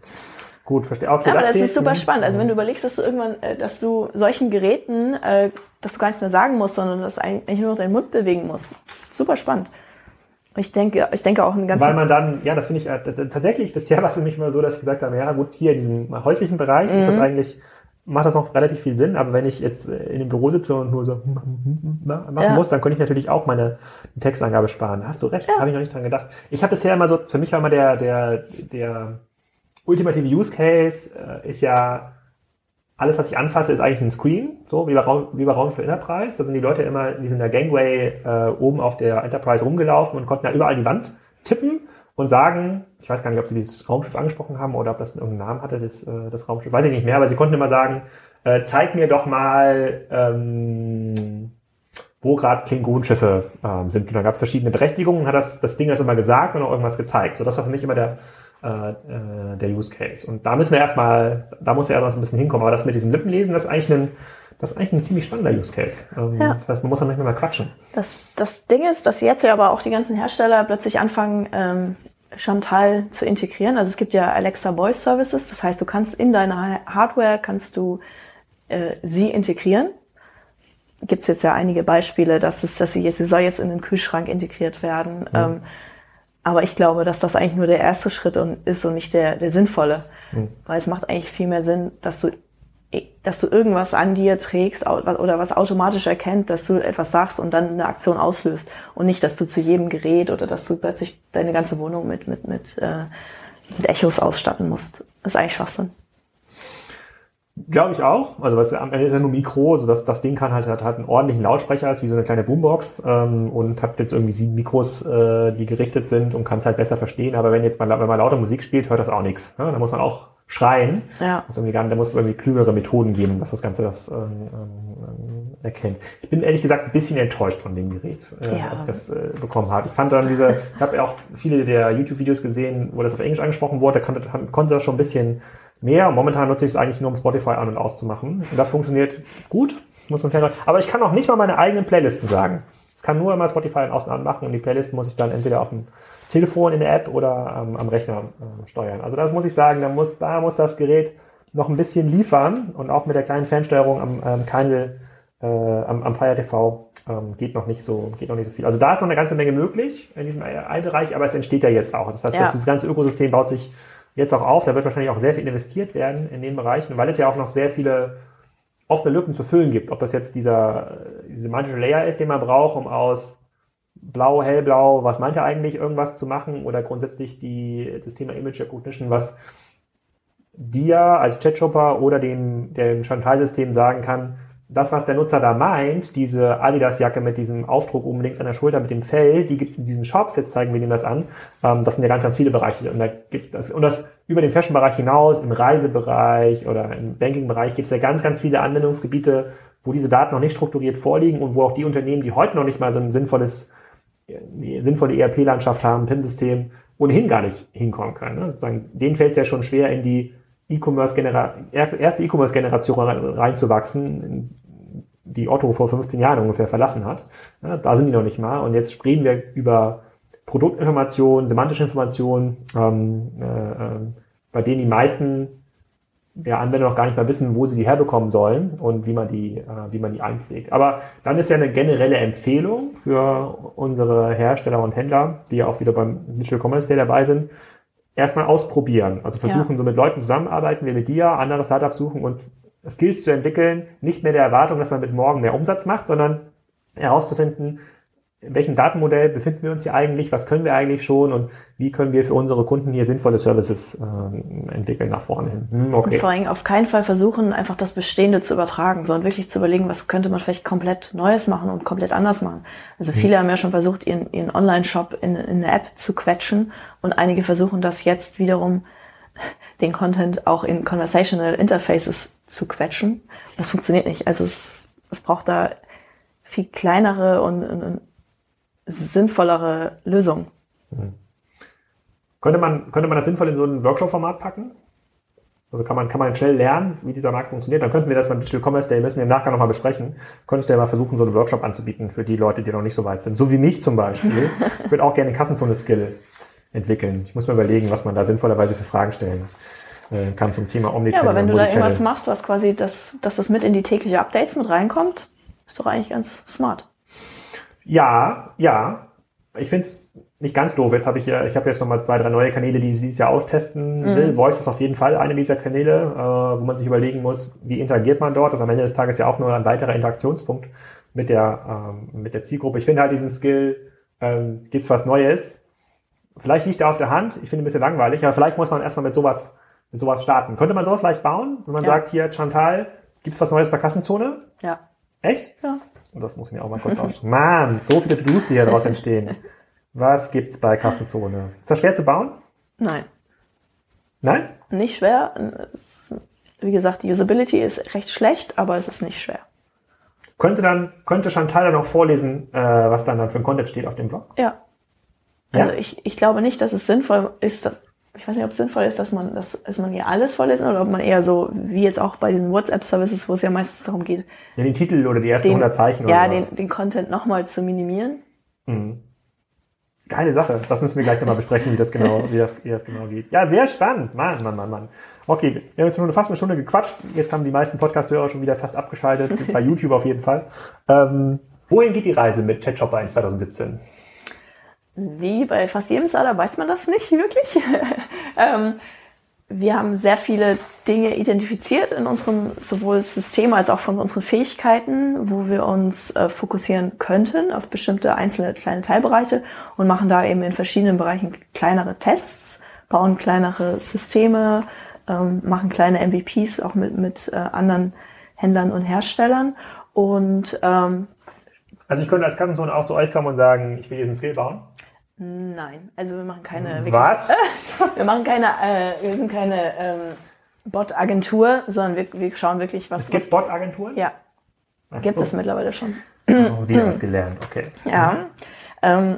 Gut, verstehe. Okay, ja, aber das, ist super spannend. Also wenn du überlegst, dass du irgendwann, äh, dass du solchen Geräten, äh, dass du gar nichts mehr sagen musst, sondern dass eigentlich nur noch deinen Mund bewegen musst. Super spannend. Ich denke, ich denke auch ein ganz. Weil man dann, ja, das finde ich äh, tatsächlich bisher war es für mich immer so, dass ich gesagt habe, ja gut, hier in diesem häuslichen Bereich mhm. ist das mhm. eigentlich macht das noch relativ viel Sinn, aber wenn ich jetzt äh, in dem Büro sitze und nur so machen ja. muss, dann könnte ich natürlich auch meine Textangabe sparen. Hast du recht, ja. habe ich noch nicht dran gedacht. Ich habe bisher immer so, für mich war immer der, der, der ultimative Use Case äh, ist ja, alles, was ich anfasse, ist eigentlich ein Screen, so wie bei Raum, wie bei Raum für Enterprise. Da sind die Leute immer, die sind in der Gangway äh, oben auf der Enterprise rumgelaufen und konnten da überall die Wand tippen und sagen, ich weiß gar nicht, ob sie dieses Raumschiff angesprochen haben oder ob das irgendeinen Namen hatte, das, äh, das Raumschiff, weiß ich nicht mehr, aber sie konnten immer sagen, äh, zeig mir doch mal, ähm, wo gerade Klingonenschiffe ähm, sind. Und da gab es verschiedene Berechtigungen, hat das, das Ding das immer gesagt und auch irgendwas gezeigt. So, das war für mich immer der, äh, äh, der Use Case. Und da müssen wir erstmal, da muss ja erstmal so ein bisschen hinkommen. Aber das mit diesem Lippenlesen, das ist eigentlich ein, das ist eigentlich ein ziemlich spannender Use Case. Ähm, ja. Das heißt, man muss dann nicht mehr quatschen. Das, das Ding ist, dass jetzt ja aber auch die ganzen Hersteller plötzlich anfangen, ähm, Chantal zu integrieren. Also es gibt ja Alexa Voice Services, das heißt, du kannst in deiner Hardware kannst du äh, sie integrieren. Gibt es jetzt ja einige Beispiele, dass es, dass sie jetzt, sie soll jetzt in den Kühlschrank integriert werden. Mhm. Ähm, aber ich glaube, dass das eigentlich nur der erste Schritt und ist und nicht der, der sinnvolle. Mhm. Weil es macht eigentlich viel mehr Sinn, dass du dass du irgendwas an dir trägst oder was automatisch erkennt, dass du etwas sagst und dann eine Aktion auslöst und nicht, dass du zu jedem Gerät oder dass du plötzlich deine ganze Wohnung mit mit mit, äh, mit Echos ausstatten musst. Das ist eigentlich Schwachsinn. Glaube ich auch. Also was am Ende ist ja nur Mikro, also das, das Ding kann halt, hat, hat einen ordentlichen Lautsprecher, ist wie so eine kleine Boombox ähm, und hat jetzt irgendwie sieben Mikros, äh, die gerichtet sind und kann es halt besser verstehen. Aber wenn jetzt mal, wenn man lauter Musik spielt, hört das auch nichts. Ja? Da muss man auch schreien. Ja. Also irgendwie gar, da muss es irgendwie klügere Methoden geben, dass das Ganze das ähm, ähm, erkennt. Ich bin ehrlich gesagt ein bisschen enttäuscht von dem Gerät, äh, ja. als ich das äh, bekommen habe. Ich fand dann diese, ich habe auch viele der YouTube-Videos gesehen, wo das auf Englisch angesprochen wurde, da konnte, konnte das schon ein bisschen mehr. Momentan nutze ich es eigentlich nur, um Spotify an- und auszumachen. Und das funktioniert gut, muss man klar Aber ich kann auch nicht mal meine eigenen Playlisten sagen. Es kann nur immer Spotify an- und anmachen und die Playlisten muss ich dann entweder auf dem Telefon in der App oder ähm, am Rechner äh, steuern. Also das muss ich sagen, da muss, da muss das Gerät noch ein bisschen liefern und auch mit der kleinen Fernsteuerung am ähm, Kindle, äh, am, am Fire TV ähm, geht noch nicht so, geht noch nicht so viel. Also da ist noch eine ganze Menge möglich in diesem AI-Bereich, aber es entsteht ja jetzt auch. Das heißt, ja. dieses ganze Ökosystem baut sich jetzt auch auf. Da wird wahrscheinlich auch sehr viel investiert werden in den Bereichen, weil es ja auch noch sehr viele offene Lücken zu füllen gibt. Ob das jetzt dieser, dieser semantische Layer ist, den man braucht, um aus blau, hellblau, was meint er eigentlich, irgendwas zu machen oder grundsätzlich die, das Thema Image Recognition, was dir als Chatshopper oder dem, dem Chantal-System sagen kann, das, was der Nutzer da meint, diese Adidas-Jacke mit diesem Aufdruck oben links an der Schulter mit dem Fell, die gibt es in diesen Shops, jetzt zeigen wir Ihnen das an. Ähm, das sind ja ganz, ganz viele Bereiche. Und, da gibt das, und das über den Fashion-Bereich hinaus, im Reisebereich oder im Banking-Bereich gibt es ja ganz, ganz viele Anwendungsgebiete, wo diese Daten noch nicht strukturiert vorliegen und wo auch die Unternehmen, die heute noch nicht mal so ein sinnvolles, sinnvolle ERP-Landschaft haben, PIM-System, ohnehin gar nicht hinkommen können. Ne? Sozusagen, denen fällt es ja schon schwer, in die E-Commerce erste E-Commerce-Generation reinzuwachsen, die Otto vor 15 Jahren ungefähr verlassen hat. Ja, da sind die noch nicht mal. Und jetzt reden wir über Produktinformationen, semantische Informationen, ähm, äh, äh, bei denen die meisten der Anwender noch gar nicht mal wissen, wo sie die herbekommen sollen und wie man die, äh, wie man die einpflegt. Aber dann ist ja eine generelle Empfehlung für unsere Hersteller und Händler, die ja auch wieder beim Digital Commerce Day dabei sind, erstmal ausprobieren. Also versuchen, ja. so mit Leuten zusammenarbeiten, wie mit dir, andere Startups suchen und Skills zu entwickeln, nicht mehr der Erwartung, dass man mit morgen mehr Umsatz macht, sondern herauszufinden, in welchem Datenmodell befinden wir uns hier eigentlich, was können wir eigentlich schon und wie können wir für unsere Kunden hier sinnvolle Services äh, entwickeln nach vorne hin. Hm, okay. Und vor allem auf keinen Fall versuchen, einfach das Bestehende zu übertragen, sondern wirklich zu überlegen, was könnte man vielleicht komplett Neues machen und komplett anders machen. Also hm. viele hm. haben ja schon versucht, ihren, ihren Online-Shop in, in eine App zu quetschen und einige versuchen das jetzt wiederum, den Content auch in Conversational Interfaces zu quetschen. Das funktioniert nicht. Also es, es braucht da viel kleinere und, und sinnvollere Lösungen. Mhm. Könnte man, könnte man das sinnvoll in so ein Workshop-Format packen? Also kann man, kann man schnell lernen, wie dieser Markt funktioniert. Dann könnten wir das beim Digital Commerce Day, müssen wir im Nachgang nochmal besprechen. Könntest du ja mal versuchen, so einen Workshop anzubieten für die Leute, die noch nicht so weit sind. So wie mich zum Beispiel. ich würde auch gerne Kassenzone-Skill entwickeln. Ich muss mir überlegen, was man da sinnvollerweise für Fragen stellen äh, kann zum Thema Omnichannel. Ja, aber wenn du da irgendwas machst, was quasi, das, dass das mit in die tägliche Updates mit reinkommt, ist doch eigentlich ganz smart. Ja, ja. Ich finde es nicht ganz doof. Jetzt habe ich ja, ich habe jetzt nochmal zwei, drei neue Kanäle, die ich dieses Jahr austesten mhm. will. Voice ist auf jeden Fall eine dieser Kanäle, äh, wo man sich überlegen muss, wie interagiert man dort. Das ist am Ende des Tages ja auch nur ein weiterer Interaktionspunkt mit der, ähm, mit der Zielgruppe. Ich finde halt diesen Skill, ähm, gibt's was Neues. Vielleicht liegt er auf der Hand. Ich finde ein bisschen langweilig, aber vielleicht muss man erstmal mit sowas, mit sowas starten. Könnte man sowas leicht bauen, wenn man ja. sagt, hier, Chantal, gibt's was Neues bei Kassenzone? Ja. Echt? Ja. Und das muss ich mir auch mal kurz ausschauen. Mann, so viele To-Dos, die hier daraus entstehen. Was gibt's bei Kassenzone? Ist das schwer zu bauen? Nein. Nein? Nicht schwer. wie gesagt, die Usability ist recht schlecht, aber es ist nicht schwer. Könnte dann, könnte Chantal dann auch vorlesen, äh, was dann, dann für ein Content steht auf dem Blog? Ja. Also ja? ich, ich glaube nicht, dass es sinnvoll ist, dass, ich weiß nicht, ob es sinnvoll ist, dass man, dass, dass man hier alles vorlesen oder ob man eher so, wie jetzt auch bei diesen WhatsApp-Services, wo es ja meistens darum geht. Ja, den Titel oder die ersten den, 100 Zeichen ja, oder Ja, den, den Content nochmal zu minimieren. Mhm. Geile Sache. Das müssen wir gleich nochmal besprechen, wie das genau, wie das, wie das genau geht. Ja, sehr spannend. Mann, Mann, Mann, Mann. Okay, wir haben jetzt schon fast eine Stunde gequatscht. Jetzt haben die meisten Podcast-Hörer schon wieder fast abgeschaltet. bei YouTube auf jeden Fall. Ähm, wohin geht die Reise mit ChatShopper in 2017? Wie bei fast jedem Startup weiß man das nicht wirklich. ähm, wir haben sehr viele Dinge identifiziert in unserem sowohl System als auch von unseren Fähigkeiten, wo wir uns äh, fokussieren könnten auf bestimmte einzelne kleine Teilbereiche und machen da eben in verschiedenen Bereichen kleinere Tests, bauen kleinere Systeme, ähm, machen kleine MVPs auch mit, mit äh, anderen Händlern und Herstellern und ähm, also ich könnte als Kassenzone auch zu euch kommen und sagen, ich will diesen Skill bauen? Nein, also wir machen keine. Wirklich, Was? wir machen keine. Äh, wir sind keine ähm, Bot-Agentur, sondern wir, wir schauen wirklich, was. Es gibt Bot-Agenturen? Ja, Ach gibt so. es mittlerweile schon. Oh, wir haben es gelernt, okay. Ja. Mhm. Ähm,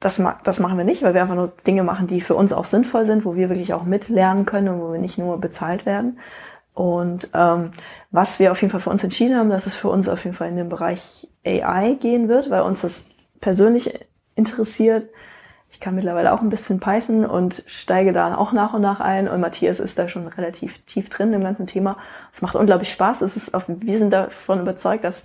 das, das machen wir nicht, weil wir einfach nur Dinge machen, die für uns auch sinnvoll sind, wo wir wirklich auch mitlernen können und wo wir nicht nur bezahlt werden. Und ähm, was wir auf jeden Fall für uns entschieden haben, dass es für uns auf jeden Fall in den Bereich AI gehen wird, weil uns das persönlich interessiert. Ich kann mittlerweile auch ein bisschen Python und steige da auch nach und nach ein. Und Matthias ist da schon relativ tief drin im ganzen Thema. Es macht unglaublich Spaß. Es ist auch, wir sind davon überzeugt, dass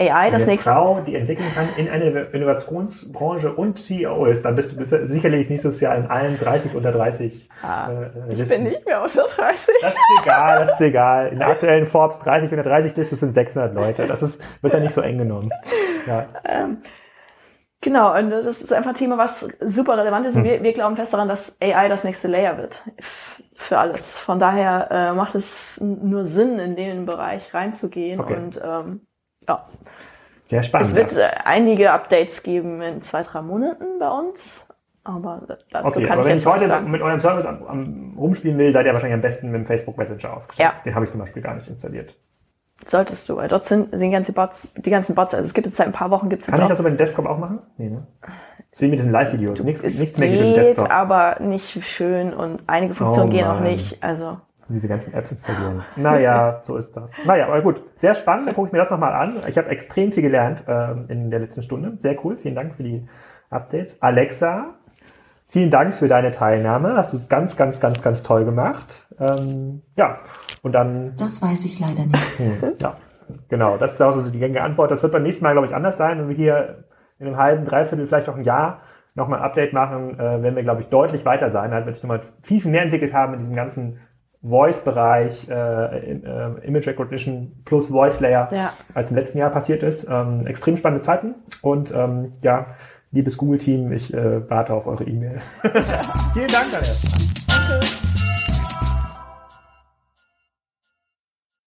AI das nächste. Frau, die entwickeln kann in einer Innovationsbranche und CEO ist, dann bist du sicherlich nächstes Jahr in allen 30 unter 30. Ah, äh, ich bin nicht mehr unter 30. Das ist egal, das ist egal. In der aktuellen Forbes 30 unter 30 Liste sind 600 Leute. Das ist, wird dann nicht so eng genommen. Ja. Ähm, Genau, und das ist einfach ein Thema, was super relevant ist. Und hm. wir, wir glauben fest daran, dass AI das nächste Layer wird für alles. Von daher äh, macht es nur Sinn, in den Bereich reinzugehen. Okay. Und ähm, ja. Sehr spannend. Es wird äh, einige Updates geben in zwei, drei Monaten bei uns. Aber dazu okay, kann aber ich wenn ich heute sagen. mit eurem Service am, am, rumspielen will, seid ihr wahrscheinlich am besten mit dem Facebook Messenger aufgestellt. Ja. Den habe ich zum Beispiel gar nicht installiert. Solltest du, weil dort sind, sind ganze Bots, die ganzen Bots, also es gibt jetzt seit ein paar Wochen gibt's jetzt Kann ich das über den Desktop auch machen? Nee, ne? Deswegen mit diesen Live-Videos. Nichts, nichts mehr geht, mit dem Desktop. aber nicht schön und einige Funktionen oh gehen auch nicht. Also. Diese ganzen Apps installieren. Naja, so ist das. Naja, aber gut. Sehr spannend. Dann gucke ich mir das nochmal an. Ich habe extrem viel gelernt ähm, in der letzten Stunde. Sehr cool. Vielen Dank für die Updates. Alexa, vielen Dank für deine Teilnahme. Hast du ganz, ganz, ganz, ganz toll gemacht. Ähm, ja, und dann. Das weiß ich leider nicht. Ja, genau. Das ist auch so die gängige Antwort. Das wird beim nächsten Mal, glaube ich, anders sein, wenn wir hier in einem halben, dreiviertel, vielleicht auch ein Jahr nochmal ein Update machen, äh, werden wir, glaube ich, deutlich weiter sein. Da wird sich nochmal viel, viel mehr entwickelt haben in diesem ganzen Voice-Bereich, äh, äh, Image Recognition plus Voice Layer, ja. als im letzten Jahr passiert ist. Ähm, extrem spannende Zeiten und ähm, ja, liebes Google-Team, ich äh, warte auf eure E-Mail. Vielen Dank, Daniel. Danke.